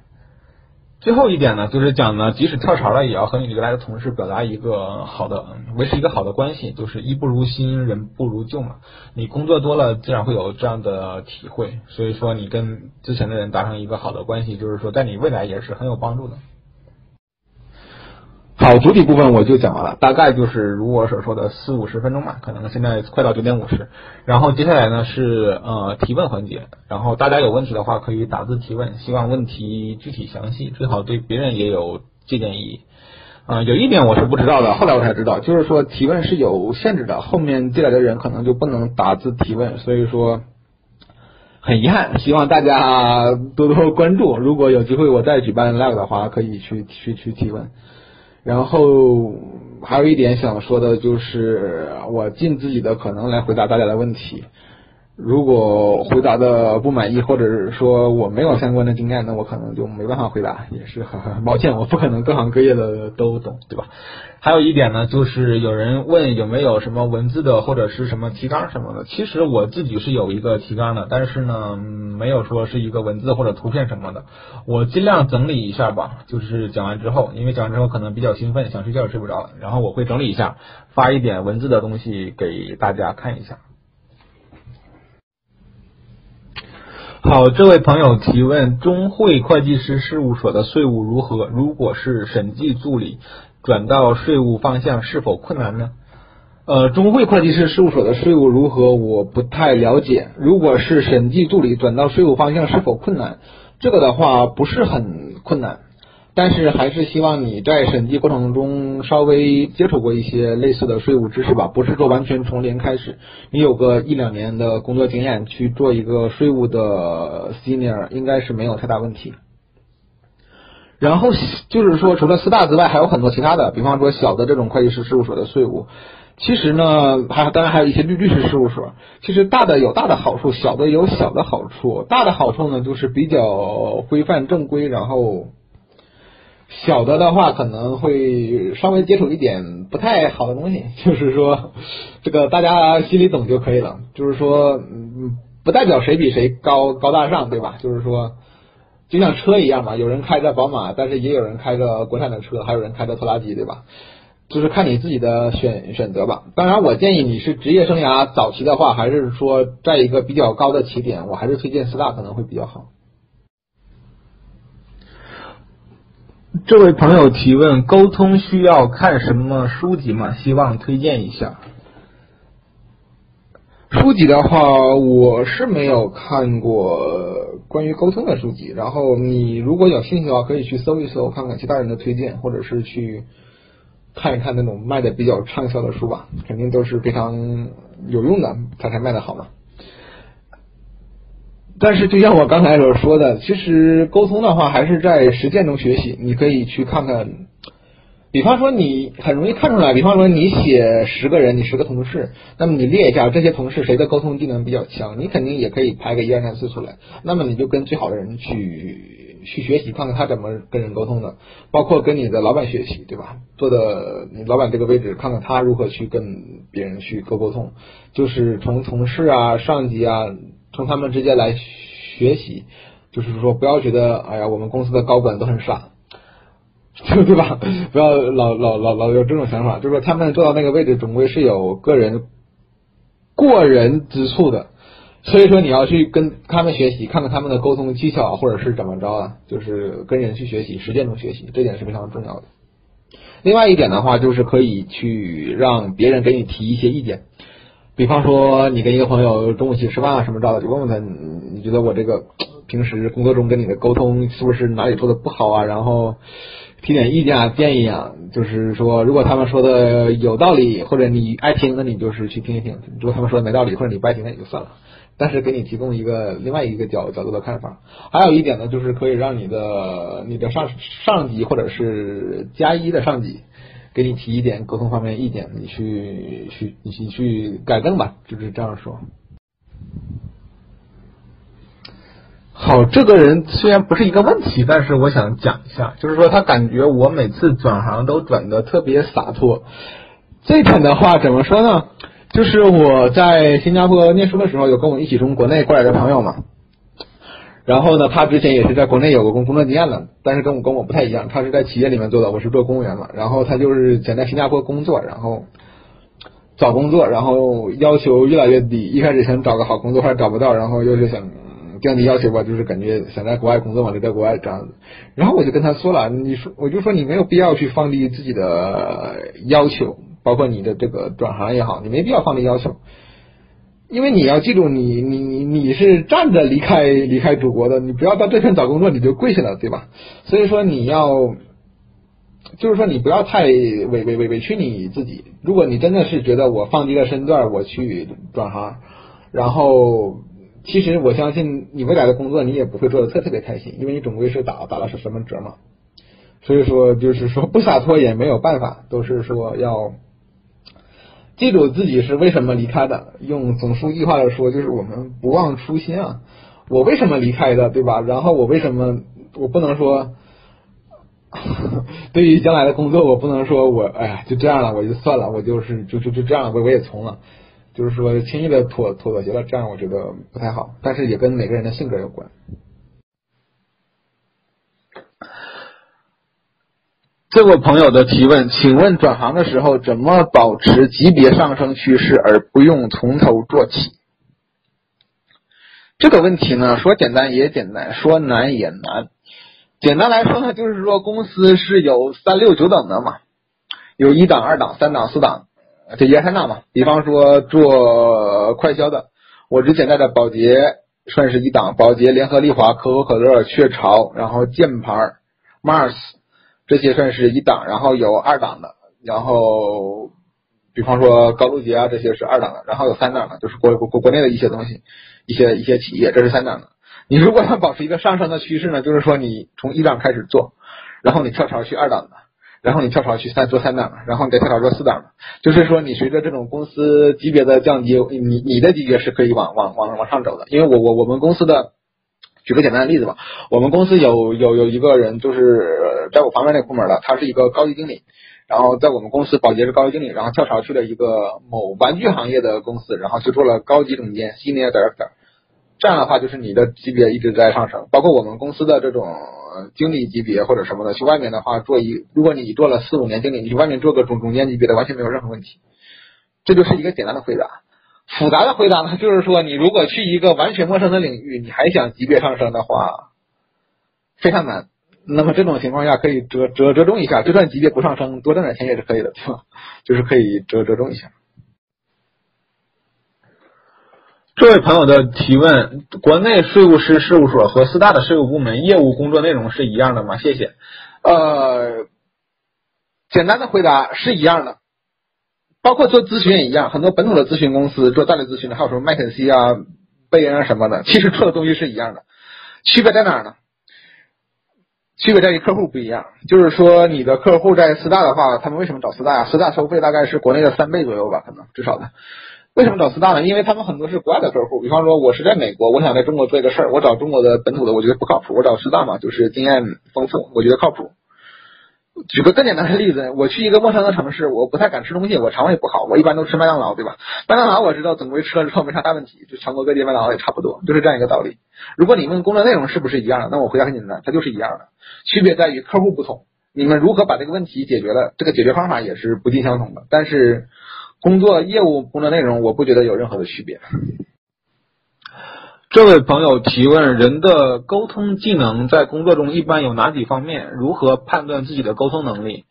最后一点呢，就是讲呢，即使跳槽了，也要和你原来的同事表达一个好的，维持一个好的关系，就是衣不如新，人不如旧嘛。你工作多了，自然会有这样的体会。所以说，你跟之前的人达成一个好的关系，就是说，在你未来也是很有帮助的。好，主体部分我就讲完了，大概就是如我所说的四五十分钟吧，可能现在快到九点五十。然后接下来呢是呃提问环节，然后大家有问题的话可以打字提问，希望问题具体详细，最好对别人也有借鉴意义。啊，有一点我是不知道的，后来我才知道，就是说提问是有限制的，后面进来的人可能就不能打字提问，所以说很遗憾，希望大家多多关注。如果有机会我再举办 live 的话，可以去去去提问。然后还有一点想说的就是，我尽自己的可能来回答大家的问题。如果回答的不满意，或者是说我没有相关的经验，那我可能就没办法回答，也是很很抱歉，我不可能各行各业的都懂，对吧？<laughs> 还有一点呢，就是有人问有没有什么文字的或者是什么提纲什么的，其实我自己是有一个提纲的，但是呢，没有说是一个文字或者图片什么的，我尽量整理一下吧，就是讲完之后，因为讲完之后可能比较兴奋，想睡觉也睡不着，然后我会整理一下，发一点文字的东西给大家看一下。好，这位朋友提问：中汇会计师事务所的税务如何？如果是审计助理转到税务方向，是否困难呢？呃，中汇会计师事务所的税务如何？我不太了解。如果是审计助理转到税务方向，是否困难？这个的话不是很困难。但是还是希望你在审计过程中稍微接触过一些类似的税务知识吧，不是说完全从零开始。你有个一两年的工作经验去做一个税务的 senior，应该是没有太大问题。然后就是说，除了四大之外，还有很多其他的，比方说小的这种会计师事务所的税务。其实呢，还当然还有一些律律师事务所。其实大的有大的好处，小的有小的好处。大的好处呢，就是比较规范正规，然后。小的的话可能会稍微接触一点不太好的东西，<laughs> 就是说这个大家心里懂就可以了。就是说，嗯，不代表谁比谁高高大上，对吧？就是说，就像车一样嘛，有人开着宝马，但是也有人开着国产的车，还有人开着拖拉机，对吧？就是看你自己的选选择吧。当然，我建议你是职业生涯早期的话，还是说在一个比较高的起点，我还是推荐四大可能会比较好。这位朋友提问：沟通需要看什么书籍吗？希望推荐一下。书籍的话，我是没有看过关于沟通的书籍。然后你如果有兴趣的话，可以去搜一搜，看看其他人的推荐，或者是去看一看那种卖的比较畅销的书吧，肯定都是非常有用的，它才卖的好嘛。但是就像我刚才所说的，其实沟通的话还是在实践中学习。你可以去看看。比方说，你很容易看出来。比方说，你写十个人，你十个同事，那么你列一下这些同事谁的沟通技能比较强，你肯定也可以排个一二三四出来。那么你就跟最好的人去去学习，看看他怎么跟人沟通的，包括跟你的老板学习，对吧？做的你老板这个位置，看看他如何去跟别人去沟沟通，就是从同事啊、上级啊，从他们之间来学习。就是说，不要觉得哎呀，我们公司的高管都很傻。<laughs> 对吧？不要老老老老有这种想法，就是说他们做到那个位置，总归是有个人过人之处的。所以说你要去跟他们学习，看看他们的沟通技巧，或者是怎么着啊，就是跟人去学习，实践中学习，这点是非常重要的。另外一点的话，就是可以去让别人给你提一些意见。比方说，你跟一个朋友中午一起吃饭啊什么着的，就问问他，你觉得我这个平时工作中跟你的沟通是不是哪里做的不好啊？然后。提点意见啊，建议啊，就是说，如果他们说的有道理，或者你爱听，那你就是去听一听；如果他们说的没道理，或者你不爱听，那也就算了。但是给你提供一个另外一个角角度的看法。还有一点呢，就是可以让你的你的上上级或者是加一的上级给你提一点沟通方面的意见，你去去你去去改正吧，就是这样说。好，这个人虽然不是一个问题，但是我想讲一下，就是说他感觉我每次转行都转的特别洒脱。这点的话怎么说呢？就是我在新加坡念书的时候，有跟我一起从国内过来的朋友嘛。然后呢，他之前也是在国内有过工工作经验的，但是跟我跟我不太一样，他是在企业里面做的，我是做公务员嘛。然后他就是想在新加坡工作，然后找工作，然后要求越来越低。一开始想找个好工作，后来找不到，然后又是想。降低要求吧，就是感觉想在国外工作嘛，就在国外这样子。然后我就跟他说了，你说我就说你没有必要去放低自己的要求，包括你的这个转行也好，你没必要放低要求，因为你要记住，你你你你是站着离开离开祖国的，你不要到这边找工作你就跪下了，对吧？所以说你要，就是说你不要太委委委委屈你自己。如果你真的是觉得我放低了身段，我去转行，然后。其实我相信你未来的工作你也不会做的特特别开心，因为你总归是打打了是什么折嘛。所以说就是说不洒脱也没有办法，都是说要记住自己是为什么离开的。用总书记话来说，就是我们不忘初心啊。我为什么离开的，对吧？然后我为什么我不能说 <laughs> 对于将来的工作，我不能说我哎呀就这样了，我就算了，我就是就就就这样，我我也从了。就是说，轻易的妥妥妥协了，这样我觉得不太好。但是也跟每个人的性格有关。这位朋友的提问，请问转行的时候怎么保持级别上升趋势，而不用从头做起？这个问题呢，说简单也简单，说难也难。简单来说呢，就是说公司是有三六九等的嘛，有一档、二档、三档、四档。这一二三档嘛，比方说做快销的，我之前在的保洁算是一档，保洁、联合利华、可口可乐、雀巢，然后箭牌、Mars 这些算是一档，然后有二档的，然后比方说高露洁啊这些是二档的，然后有三档的，就是国国国内的一些东西，一些一些企业，这是三档的。你如果想保持一个上升的趋势呢，就是说你从一档开始做，然后你跳槽去二档的。然后你跳槽去三做三档的，然后你再跳槽做四档的，就是说你随着这种公司级别的降低，你你的级别是可以往往往往上走的。因为我我我们公司的，举个简单的例子吧，我们公司有有有一个人就是在我旁边那个部门的，他是一个高级经理，然后在我们公司保洁是高级经理，然后跳槽去了一个某玩具行业的公司，然后去做了高级总监，senior director。这样的话，就是你的级别一直在上升，包括我们公司的这种经理级别或者什么的，去外面的话做一，如果你做了四五年经理，你去外面做个总总监级别的，完全没有任何问题。这就是一个简单的回答。复杂的回答呢，就是说你如果去一个完全陌生的领域，你还想级别上升的话，非常难。那么这种情况下可以折折折中一下，就算级别不上升，多挣点钱也是可以的，对吧？就是可以折折中一下。这位朋友的提问：国内税务师事务所和四大的税务部门业务工作内容是一样的吗？谢谢。呃，简单的回答是一样的，包括做咨询也一样，很多本土的咨询公司做战略咨询的，还有什么麦肯锡啊、贝恩啊什么的，其实做的东西是一样的，区别在哪儿呢？区别在于客户不一样，就是说你的客户在四大的话，他们为什么找四大呀？四大收费大概是国内的三倍左右吧，可能至少的。为什么找四大呢？因为他们很多是国外的客户，比方说我是在美国，我想在中国做一个事儿，我找中国的本土的，我觉得不靠谱，我找四大嘛，就是经验丰富，我觉得靠谱。举个更简单的例子，我去一个陌生的城市，我不太敢吃东西，我肠胃不好，我一般都吃麦当劳，对吧？麦当劳我知道总归吃了之后没啥大问题，就全国各地麦当劳也差不多，就是这样一个道理。如果你问工作内容是不是一样的，那我回答很简单，它就是一样的，区别在于客户不同，你们如何把这个问题解决了，这个解决方法也是不尽相同的。但是工作业务工作内容，我不觉得有任何的区别。这位朋友提问：人的沟通技能在工作中一般有哪几方面？如何判断自己的沟通能力？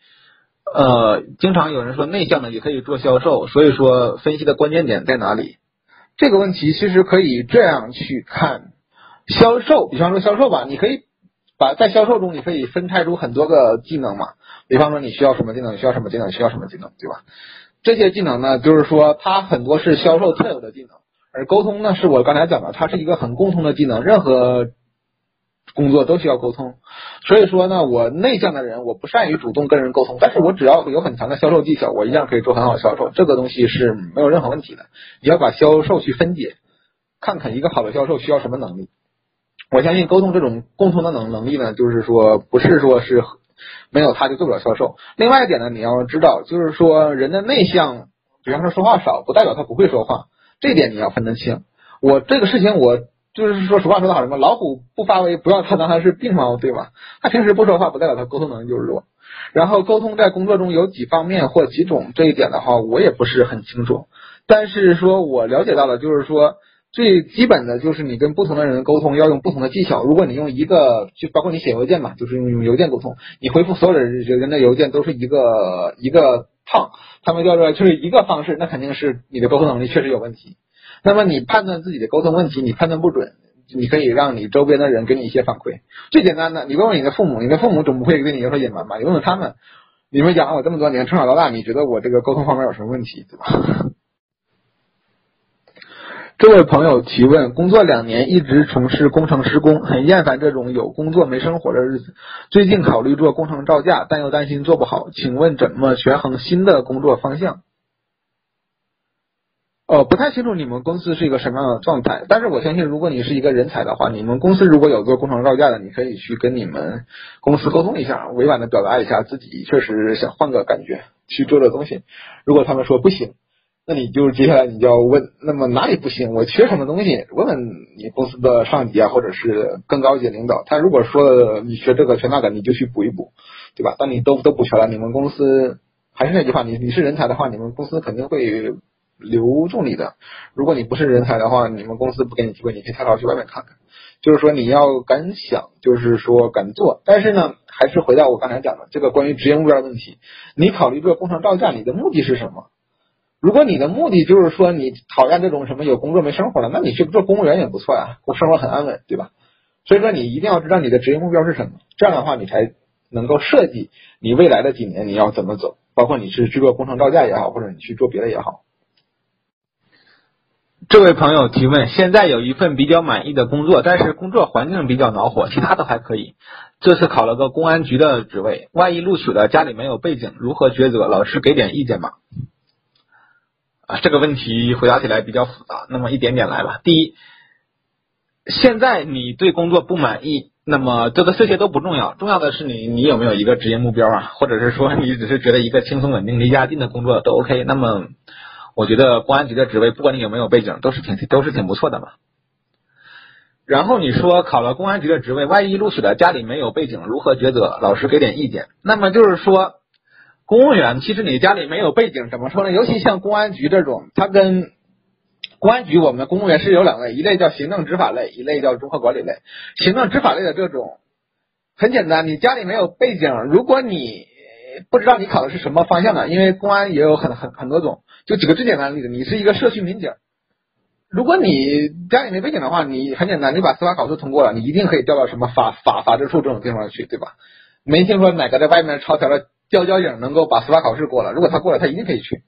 呃，经常有人说内向的也可以做销售，所以说分析的关键点在哪里？这个问题其实可以这样去看，销售，比方说销售吧，你可以把在销售中你可以分拆出很多个技能嘛，比方说你需要什么技能，需要什么技能，需要什么技能，对吧？这些技能呢，就是说它很多是销售特有的技能。而沟通呢，是我刚才讲的，它是一个很共通的技能，任何工作都需要沟通。所以说呢，我内向的人，我不善于主动跟人沟通，但是我只要有很强的销售技巧，我一样可以做很好销售。这个东西是没有任何问题的。你要把销售去分解，看看一个好的销售需要什么能力。我相信沟通这种共通的能能力呢，就是说不是说是没有他就做不了销售。另外一点呢，你要知道，就是说人的内向，比方说说话少，不代表他不会说话。这点你要分得清。我这个事情，我就是说，俗话说得好，什么老虎不发威，不要看当它是病猫，对吧？它平时不说话，不代表它沟通能力就是弱。然后沟通在工作中有几方面或几种，这一点的话，我也不是很清楚。但是说我了解到了，就是说最基本的就是你跟不同的人沟通要用不同的技巧。如果你用一个，就包括你写邮件嘛，就是用用邮件沟通，你回复所有的人的邮件都是一个一个。套，他们叫做就是一个方式，那肯定是你的沟通能力确实有问题。那么你判断自己的沟通问题，你判断不准，你可以让你周边的人给你一些反馈。最简单的，你问问你的父母，你的父母总不会对你有所隐瞒吧？你问问他们，你们养了我这么多年，从小到大，你觉得我这个沟通方面有什么问题，对吧？这位朋友提问：工作两年，一直从事工程施工，很厌烦这种有工作没生活的日子。最近考虑做工程造价，但又担心做不好，请问怎么权衡新的工作方向？呃，不太清楚你们公司是一个什么样的状态，但是我相信，如果你是一个人才的话，你们公司如果有做工程造价的，你可以去跟你们公司沟通一下，委婉的表达一下自己确实想换个感觉去做这东西。如果他们说不行。那你就接下来你就要问，那么哪里不行？我缺什么东西？问问你公司的上级啊，或者是更高级领导。他如果说你缺这个缺那个，你就去补一补，对吧？当你都都补全了，你们公司还是那句话，你你是人才的话，你们公司肯定会留住你的。如果你不是人才的话，你们公司不给你机会，你可以跳槽去外面看看。就是说你要敢想，就是说敢做。但是呢，还是回到我刚才讲的这个关于职业目标的问题，你考虑做工程造价，你的目的是什么？如果你的目的就是说你讨厌这种什么有工作没生活的，那你去做公务员也不错呀，过生活很安稳，对吧？所以说你一定要知道你的职业目标是什么，这样的话你才能够设计你未来的几年你要怎么走，包括你是去做工程造价也好，或者你去做别的也好。这位朋友提问：现在有一份比较满意的工作，但是工作环境比较恼火，其他都还可以。这次考了个公安局的职位，万一录取了，家里没有背景，如何抉择？老师给点意见吧。啊，这个问题回答起来比较复杂，那么一点点来吧。第一，现在你对工作不满意，那么这个这些都不重要，重要的是你你有没有一个职业目标啊，或者是说你只是觉得一个轻松稳定、离家近的工作都 OK。那么我觉得公安局的职位，不管你有没有背景，都是挺都是挺不错的嘛。然后你说考了公安局的职位，万一录取了，家里没有背景，如何抉择？老师给点意见。那么就是说。公务员其实你家里没有背景，怎么说呢？尤其像公安局这种，它跟公安局我们的公务员是有两类，一类叫行政执法类，一类叫综合管理类。行政执法类的这种很简单，你家里没有背景，如果你不知道你考的是什么方向的，因为公安也有很很很多种，就举个最简单的例子，你是一个社区民警，如果你家里没背景的话，你很简单，你把司法考试通过了，你一定可以调到什么法法法制处这种地方去，对吧？没听说哪个在外面抄条的交交警能够把司法考试过了，如果他过了，他一定可以去。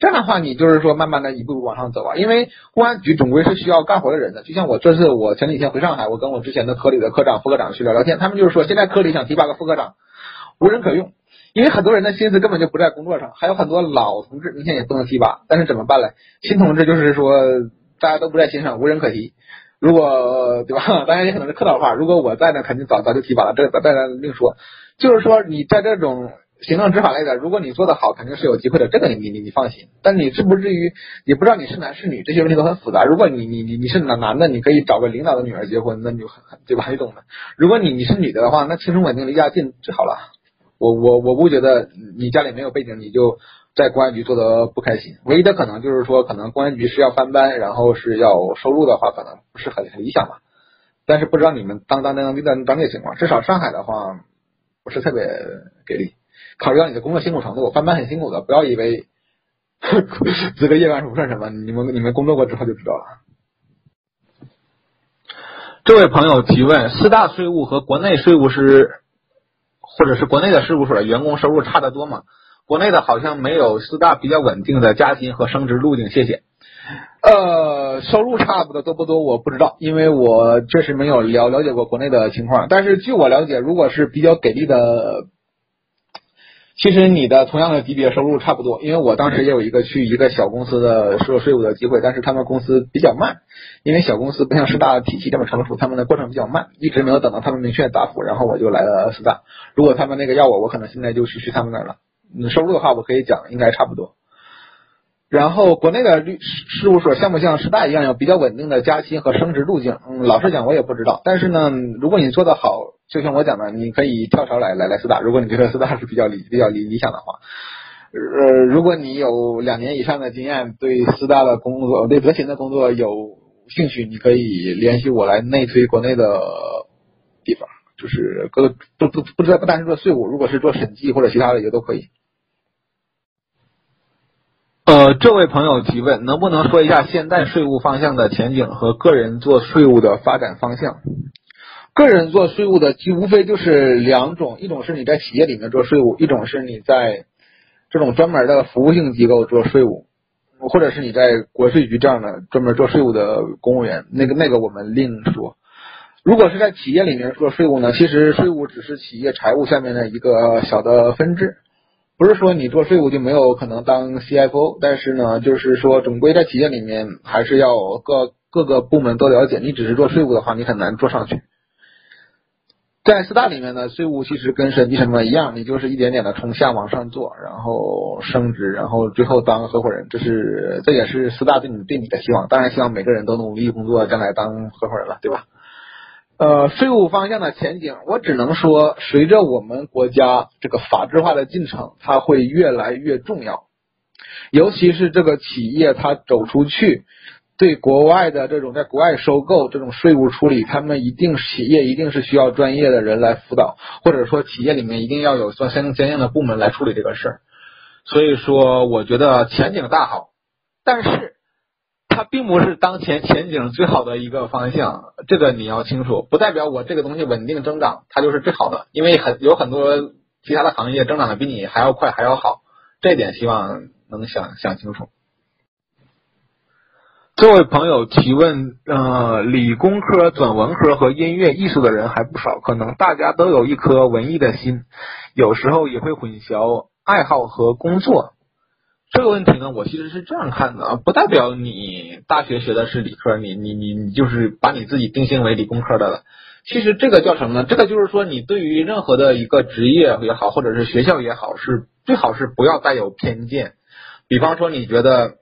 这样的话，你就是说慢慢的一步步往上走啊，因为公安局总归是需要干活的人的。就像我这次我前几天回上海，我跟我之前的科里的科长、副科长去聊聊天，他们就是说现在科里想提拔个副科长，无人可用，因为很多人的心思根本就不在工作上，还有很多老同志明显也不能提拔，但是怎么办嘞？新同志就是说大家都不在心上，无人可提。如果对吧？<laughs> 大家也可能是客套话，如果我在呢，肯定早早就提拔了，这个大家另说。就是说你在这种。行政执法类的，如果你做的好，肯定是有机会的，这个你你你放心。但你至不至于，也不知道你是男是女，这些问题都很复杂。如果你你你你是男男的，你可以找个领导的女儿结婚，那你就很对吧？你懂的。如果你你是女的的话，那轻松稳定离家近最好了。我我我不觉得你家里没有背景，你就在公安局做的不开心。唯一的可能就是说，可能公安局是要翻班，然后是要收入的话，可能不是很理想吧。但是不知道你们当当当地的当地情况，至少上海的话不是特别给力。考虑到你的工作辛苦程度，翻班很辛苦的，不要以为 <laughs> 值个夜班是不算什么。你们你们工作过之后就知道了。这位朋友提问：四大税务和国内税务是，或者是国内的事务所的员工收入差得多吗？国内的好像没有四大比较稳定的加薪和升职路径。谢谢。呃，收入差不多多不多？我不知道，因为我确实没有了了解过国内的情况。但是据我了解，如果是比较给力的。其实你的同样的级别收入差不多，因为我当时也有一个去一个小公司的做税务的机会，但是他们公司比较慢，因为小公司不像师大的体系这么成熟，他们的过程比较慢，一直没有等到他们明确答复，然后我就来了师大。如果他们那个要我，我可能现在就去去他们那儿了。嗯，收入的话我可以讲，应该差不多。然后国内的律事务所像不像师大一样有比较稳定的加薪和升职路径？嗯，老实讲我也不知道。但是呢，如果你做的好，就像我讲的，你可以跳槽来来来四大。如果你觉得四大是比较理比较理理想的话，呃，如果你有两年以上的经验，对四大的工作对德勤的工作有兴趣，你可以联系我来内推国内的地方，就是各不不不知道不单是做税务，如果是做审计或者其他的也都可以。呃，这位朋友提问，能不能说一下现代税务方向的前景和个人做税务的发展方向？个人做税务的，其无非就是两种，一种是你在企业里面做税务，一种是你在这种专门的服务性机构做税务，或者是你在国税局这样的专门做税务的公务员，那个那个我们另说。如果是在企业里面做税务呢，其实税务只是企业财务下面的一个小的分支。不是说你做税务就没有可能当 CFO，但是呢，就是说总归在企业里面还是要各各个部门都了解。你只是做税务的话，你很难做上去。在四大里面呢，税务其实跟审计什么一样，你就是一点点的从下往上做，然后升职，然后最后当合伙人。这是这也是四大对你对你的希望。当然希望每个人都努力工作，将来当合伙人了，对吧？呃，税务方向的前景，我只能说，随着我们国家这个法制化的进程，它会越来越重要。尤其是这个企业它走出去，对国外的这种在国外收购这种税务处理，他们一定企业一定是需要专业的人来辅导，或者说企业里面一定要有相相相应的部门来处理这个事儿。所以说，我觉得前景大好，但是。它并不是当前前景最好的一个方向，这个你要清楚，不代表我这个东西稳定增长，它就是最好的，因为很有很多其他的行业增长的比你还要快还要好，这点希望能想想清楚。这位朋友提问，呃，理工科转文科和音乐艺术的人还不少，可能大家都有一颗文艺的心，有时候也会混淆爱好和工作。这个问题呢，我其实是这样看的啊，不代表你大学学的是理科，你你你你就是把你自己定性为理工科的了。其实这个叫什么呢？这个就是说，你对于任何的一个职业也好，或者是学校也好，是最好是不要带有偏见。比方说，你觉得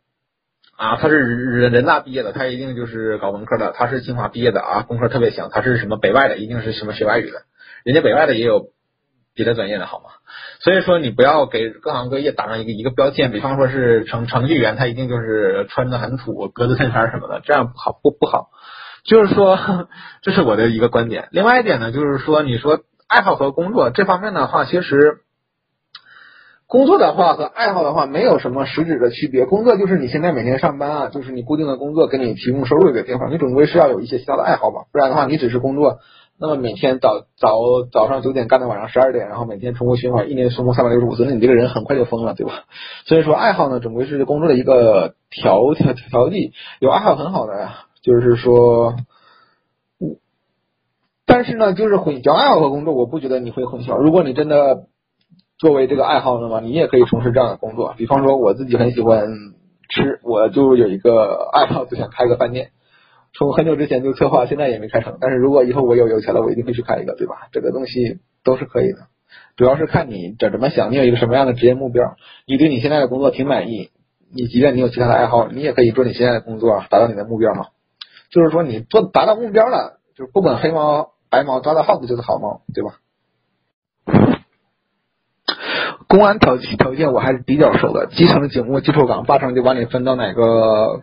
啊，他是人人大毕业的，他一定就是搞文科的；他是清华毕业的啊，工科特别强；他是什么北外的，一定是什么学外语的。人家北外的也有别的专业的，好吗？所以说，你不要给各行各业打上一个一个标签，比方说是程程序员，他一定就是穿的很土，格子衬衫什么的，这样不好不不好。就是说，这是我的一个观点。另外一点呢，就是说，你说爱好和工作这方面的话，其实工作的话和爱好的话没有什么实质的区别，工作就是你现在每天上班啊，就是你固定的工作给你提供收入的地方，你总归是要有一些其他的爱好吧，不然的话你只是工作，那么每天早早早上九点干到晚上十二点，然后每天重复循环，一年重复三百六十五次，那你这个人很快就疯了，对吧？<laughs> 所以说爱好呢，总归是工作的一个调调调剂，有爱好很好的呀，就是说。但是呢，就是混淆爱好和工作，我不觉得你会混淆。如果你真的作为这个爱好的话，你也可以从事这样的工作。比方说，我自己很喜欢吃，我就有一个爱好，就想开个饭店。从很久之前就策划，现在也没开成。但是如果以后我有有钱了，我一定会去开一个，对吧？这个东西都是可以的，主要是看你怎怎么想，你有一个什么样的职业目标。你对你现在的工作挺满意，你即便你有其他的爱好，你也可以做你现在的工作，达到你的目标嘛。就是说，你做达到目标了，就是不管黑猫。白猫抓到耗子就是好猫，对吧？公安条条件我还是比较熟的，基层警务、技术岗，八成就把你分到哪个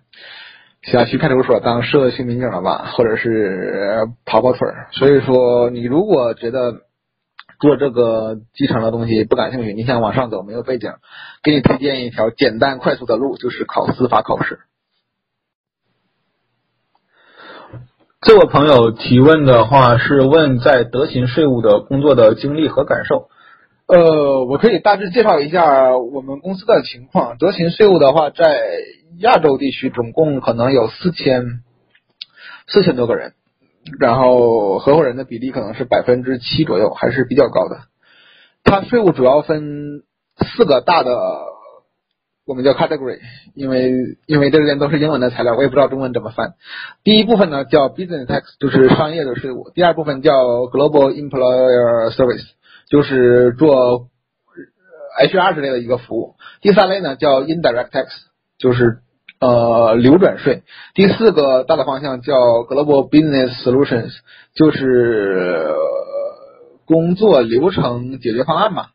小区派出所当社区民警了吧，或者是跑跑腿儿。所以说，你如果觉得做这个基层的东西不感兴趣，你想往上走没有背景，给你推荐一条简单快速的路，就是考司法考试。这位朋友提问的话是问在德勤税务的工作的经历和感受。呃，我可以大致介绍一下我们公司的情况。德勤税务的话，在亚洲地区总共可能有四千四千多个人，然后合伙人的比例可能是百分之七左右，还是比较高的。它税务主要分四个大的。我们叫 category，因为因为这边都是英文的材料，我也不知道中文怎么翻。第一部分呢叫 business tax，就是商业的税务；第二部分叫 global employer service，就是做 HR 之类的一个服务；第三类呢叫 indirect tax，就是呃流转税；第四个大的方向叫 global business solutions，就是工作流程解决方案嘛。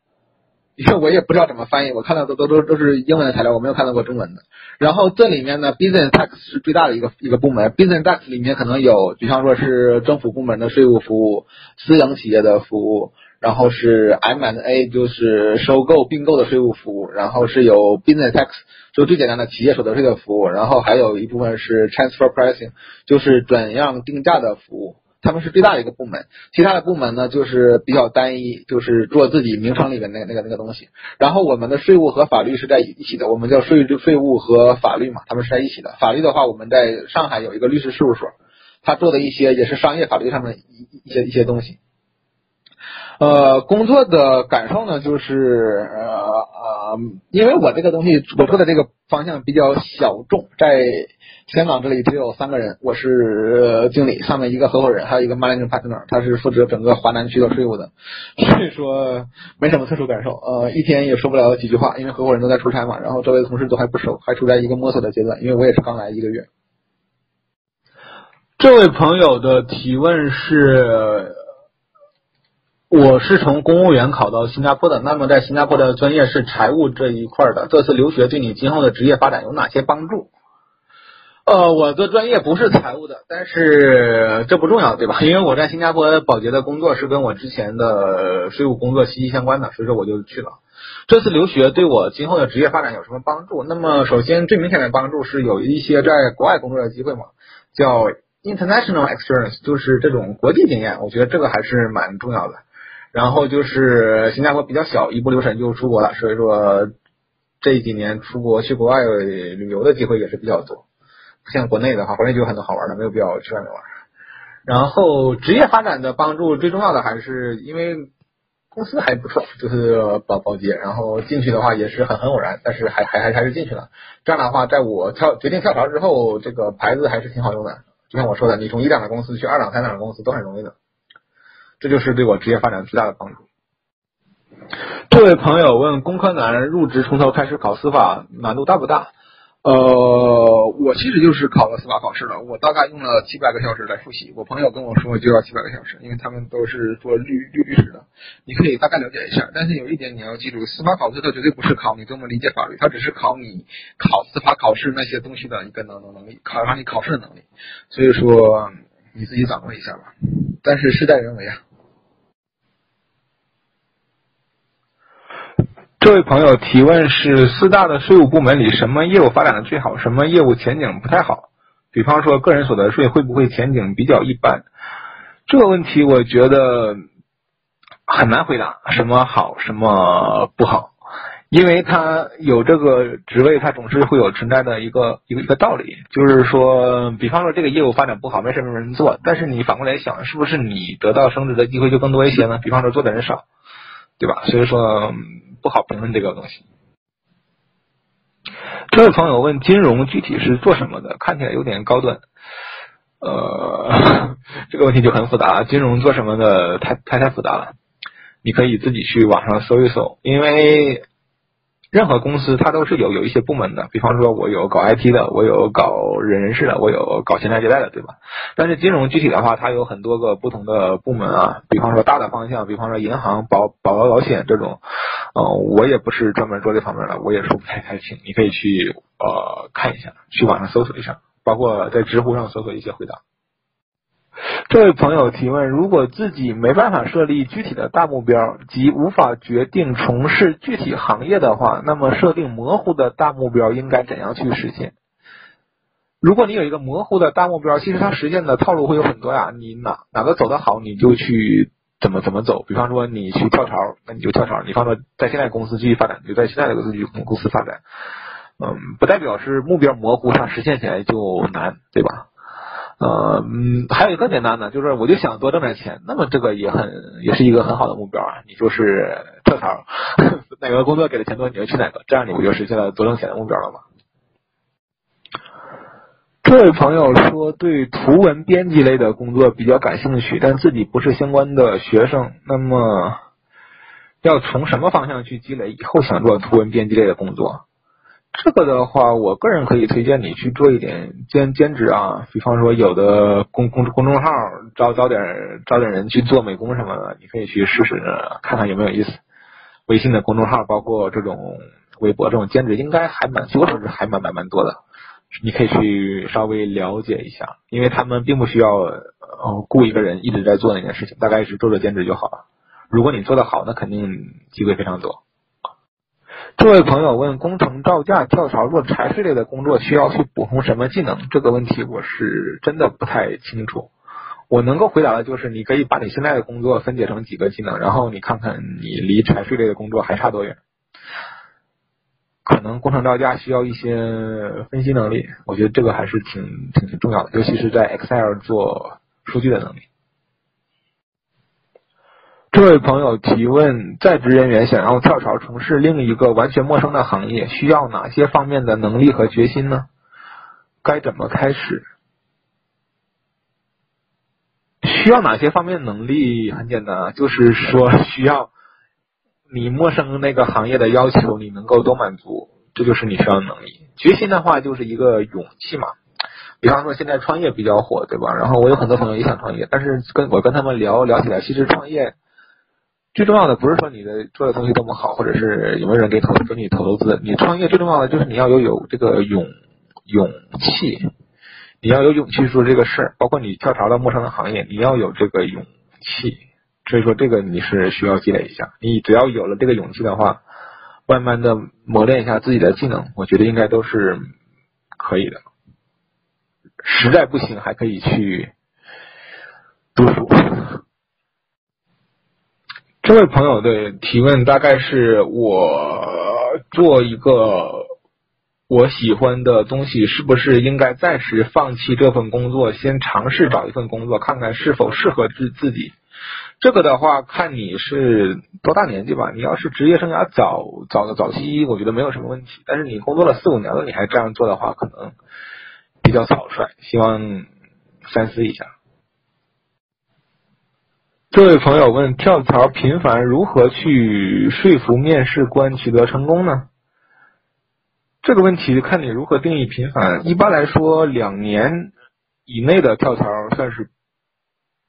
因为我也不知道怎么翻译，我看到的都都都是英文的材料，我没有看到过中文的。然后这里面呢，business tax 是最大的一个一个部门，business tax 里面可能有，比方说是政府部门的税务服务，私营企业的服务，然后是 M&A 就是收购并购的税务服务，然后是有 business tax 就最简单的企业所得税的服务，然后还有一部分是 transfer pricing 就是转让定价的服务。他们是最大的一个部门，其他的部门呢就是比较单一，就是做自己名称里面那个那个那个东西。然后我们的税务和法律是在一起的，我们叫税税务和法律嘛，他们是在一起的。法律的话，我们在上海有一个律师事务所，他做的一些也是商业法律上面一一些一些东西。呃，工作的感受呢，就是呃呃，因为我这个东西我做的这个方向比较小众，在。香港这里只有三个人，我是经理，上面一个合伙人，还有一个 managing partner，他是负责整个华南区的税务的，所以说没什么特殊感受。呃，一天也说不了几句话，因为合伙人都在出差嘛，然后周围的同事都还不熟，还处在一个摸索的阶段，因为我也是刚来一个月。这位朋友的提问是：我是从公务员考到新加坡的，那么在新加坡的专业是财务这一块的，这次留学对你今后的职业发展有哪些帮助？呃，我的专业不是财务的，但是这不重要，对吧？<laughs> 因为我在新加坡保洁的工作是跟我之前的税务工作息息相关的，所以说我就去了。这次留学对我今后的职业发展有什么帮助？那么首先最明显的帮助是有一些在国外工作的机会嘛，叫 international experience，就是这种国际经验，我觉得这个还是蛮重要的。然后就是新加坡比较小，一不留神就出国了，所以说这几年出国去国外旅游的机会也是比较多。不像国内的话，国内就有很多好玩的，没有必要去外面玩。然后职业发展的帮助最重要的还是因为公司还不错，就是保保洁。然后进去的话也是很很偶然，但是还还还还是进去了。这样的话，在我跳决定跳槽之后，这个牌子还是挺好用的。就像我说的，你从一档的公司去二档、三档的公司都很容易的。这就是对我职业发展最大的帮助。这位朋友问：工科男入职从头开始考司法难度大不大？呃，我其实就是考了司法考试了，我大概用了七百个小时来复习。我朋友跟我说就要七百个小时，因为他们都是做律律律师的，你可以大概了解一下。但是有一点你要记住，司法考试它绝对不是考你怎么理解法律，它只是考你考司法考试那些东西的一个能能能力，考上你考试的能力。所以说你自己掌握一下吧。但是事在人为啊。这位朋友提问是：四大的税务部门里，什么业务发展的最好？什么业务前景不太好？比方说，个人所得税会不会前景比较一般？这个问题我觉得很难回答，什么好，什么不好，因为他有这个职位，他总是会有存在的一个一个一个道理，就是说，比方说这个业务发展不好，没什么人做，但是你反过来想，是不是你得到升职的机会就更多一些呢？比方说做的人少，对吧？所以说不好评论这个东西。这位朋友问：金融具体是做什么的？看起来有点高端。呃，<laughs> 这个问题就很复杂了。金融做什么的？太太太复杂了。你可以自己去网上搜一搜，因为任何公司它都是有有一些部门的。比方说，我有搞 IT 的，我有搞人人事的，我有搞钱财借贷的，对吧？但是金融具体的话，它有很多个不同的部门啊。比方说大的方向，比方说银行、保保额保险这种。嗯，我也不是专门做这方面的，我也说不太太清。你可以去呃看一下，去网上搜索一下，包括在知乎上搜索一些回答。这位朋友提问：如果自己没办法设立具体的大目标，即无法决定从事具体行业的话，那么设定模糊的大目标应该怎样去实现？如果你有一个模糊的大目标，其实它实现的套路会有很多呀。你哪哪个走得好，你就去。怎么怎么走？比方说你去跳槽，那你就跳槽；你放说在现在公司继续发展，就在现在这个公司公司发展。嗯，不代表是目标模糊，它实现起来就难，对吧？呃，嗯，还有一个更简单的，就是我就想多挣点钱，那么这个也很也是一个很好的目标啊。你就是跳槽，<laughs> 哪个工作给的钱多，你就去哪个，这样你不就实现了多挣钱的目标了吗？这位朋友说，对图文编辑类的工作比较感兴趣，但自己不是相关的学生。那么，要从什么方向去积累以后想做图文编辑类的工作？这个的话，我个人可以推荐你去做一点兼兼职啊，比方说有的公公公众号招招点招点人去做美工什么的，你可以去试试看看有没有意思。微信的公众号，包括这种微博这种兼职，应该还蛮，据我所知还蛮蛮蛮多的。你可以去稍微了解一下，因为他们并不需要呃雇一个人一直在做那件事情，大概是做做兼职就好了。如果你做得好，那肯定机会非常多。这位朋友问：工程造价跳槽做财税类的工作需要去补充什么技能？这个问题我是真的不太清楚。我能够回答的就是，你可以把你现在的工作分解成几个技能，然后你看看你离财税类的工作还差多远。可能工程造价需要一些分析能力，我觉得这个还是挺挺重要的，尤其是在 Excel 做数据的能力。这位朋友提问：在职人员想要跳槽从事另一个完全陌生的行业，需要哪些方面的能力和决心呢？该怎么开始？需要哪些方面能力？很简单，就是说需要。你陌生那个行业的要求，你能够都满足，这就是你需要的能力。决心的话，就是一个勇气嘛。比方说现在创业比较火，对吧？然后我有很多朋友也想创业，但是跟我跟他们聊聊起来，其实创业最重要的不是说你的做的东西多么好，或者是有没有人给投给你投投资。你创业最重要的就是你要有有这个勇勇气，你要有勇气去做这个事儿。包括你跳槽到陌生的行业，你要有这个勇气。所以说，这个你是需要积累一下。你只要有了这个勇气的话，慢慢的磨练一下自己的技能，我觉得应该都是可以的。实在不行，还可以去读书。这位朋友的提问大概是我做一个我喜欢的东西，是不是应该暂时放弃这份工作，先尝试找一份工作，看看是否适合自自己。这个的话，看你是多大年纪吧。你要是职业生涯早早的早期，我觉得没有什么问题。但是你工作了四五年了，你还这样做的话，可能比较草率。希望三思一下。这位朋友问：跳槽频繁，如何去说服面试官取得成功呢？这个问题看你如何定义频繁。一般来说，两年以内的跳槽算是。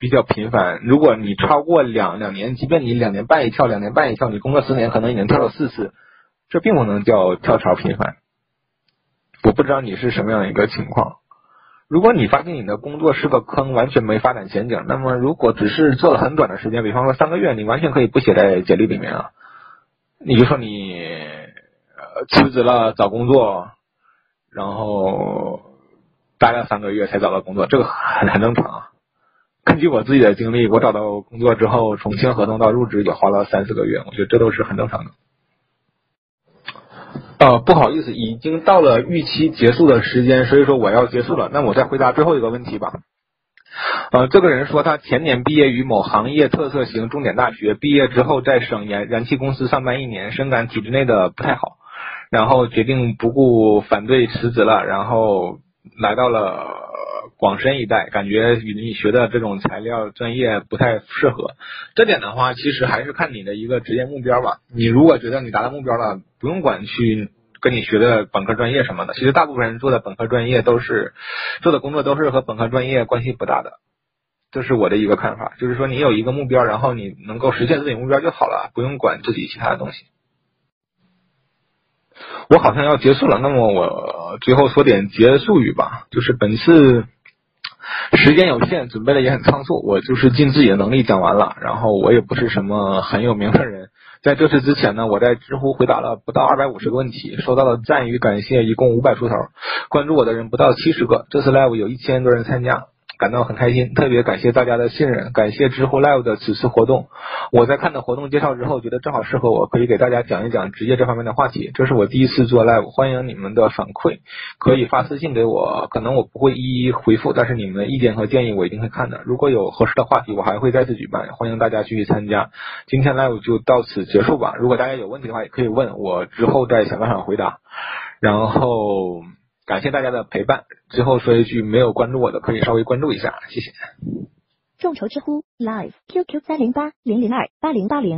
比较频繁，如果你超过两两年，即便你两年半一跳，两年半一跳，你工作四年可能已经跳了四次，这并不能叫跳槽频繁。我不知道你是什么样的一个情况。如果你发现你的工作是个坑，完全没发展前景，那么如果只是做了很短的时间，比方说三个月，你完全可以不写在简历里面啊。你就说你呃辞职了找工作，然后待了三个月才找到工作，这个很很正常啊。根据我自己的经历，我找到工作之后，从签合同到入职也花了三四个月，我觉得这都是很正常的。呃，不好意思，已经到了预期结束的时间，所以说我要结束了。那我再回答最后一个问题吧。呃，这个人说他前年毕业于某行业特色型重点大学，毕业之后在省燃燃气公司上班一年，深感体制内的不太好，然后决定不顾反对辞职了，然后来到了广深一带，感觉与你学的这种材料专业不太适合。这点的话，其实还是看你的一个职业目标吧。你如果觉得你达到目标了，不用管去。跟你学的本科专业什么的，其实大部分人做的本科专业都是做的工作都是和本科专业关系不大的，这是我的一个看法。就是说你有一个目标，然后你能够实现自己目标就好了，不用管自己其他的东西。我好像要结束了，那么我最后说点结束语吧。就是本次时间有限，准备的也很仓促，我就是尽自己的能力讲完了。然后我也不是什么很有名的人。在这次之前呢，我在知乎回答了不到二百五十个问题，收到的赞与感谢一共五百出头，关注我的人不到七十个。这次 live 有一千多人参加。感到很开心，特别感谢大家的信任，感谢知乎 Live 的此次活动。我在看到活动介绍之后，觉得正好适合我，可以给大家讲一讲职业这方面的话题。这是我第一次做 Live，欢迎你们的反馈，可以发私信给我，可能我不会一一回复，但是你们的意见和建议我一定会看的。如果有合适的话题，我还会再次举办，欢迎大家继续参加。今天 Live 就到此结束吧。如果大家有问题的话，也可以问我，之后再想办法回答。然后。感谢大家的陪伴。最后说一句，没有关注我的可以稍微关注一下，谢谢。众筹知乎 Live QQ 三零八零零二八零八零。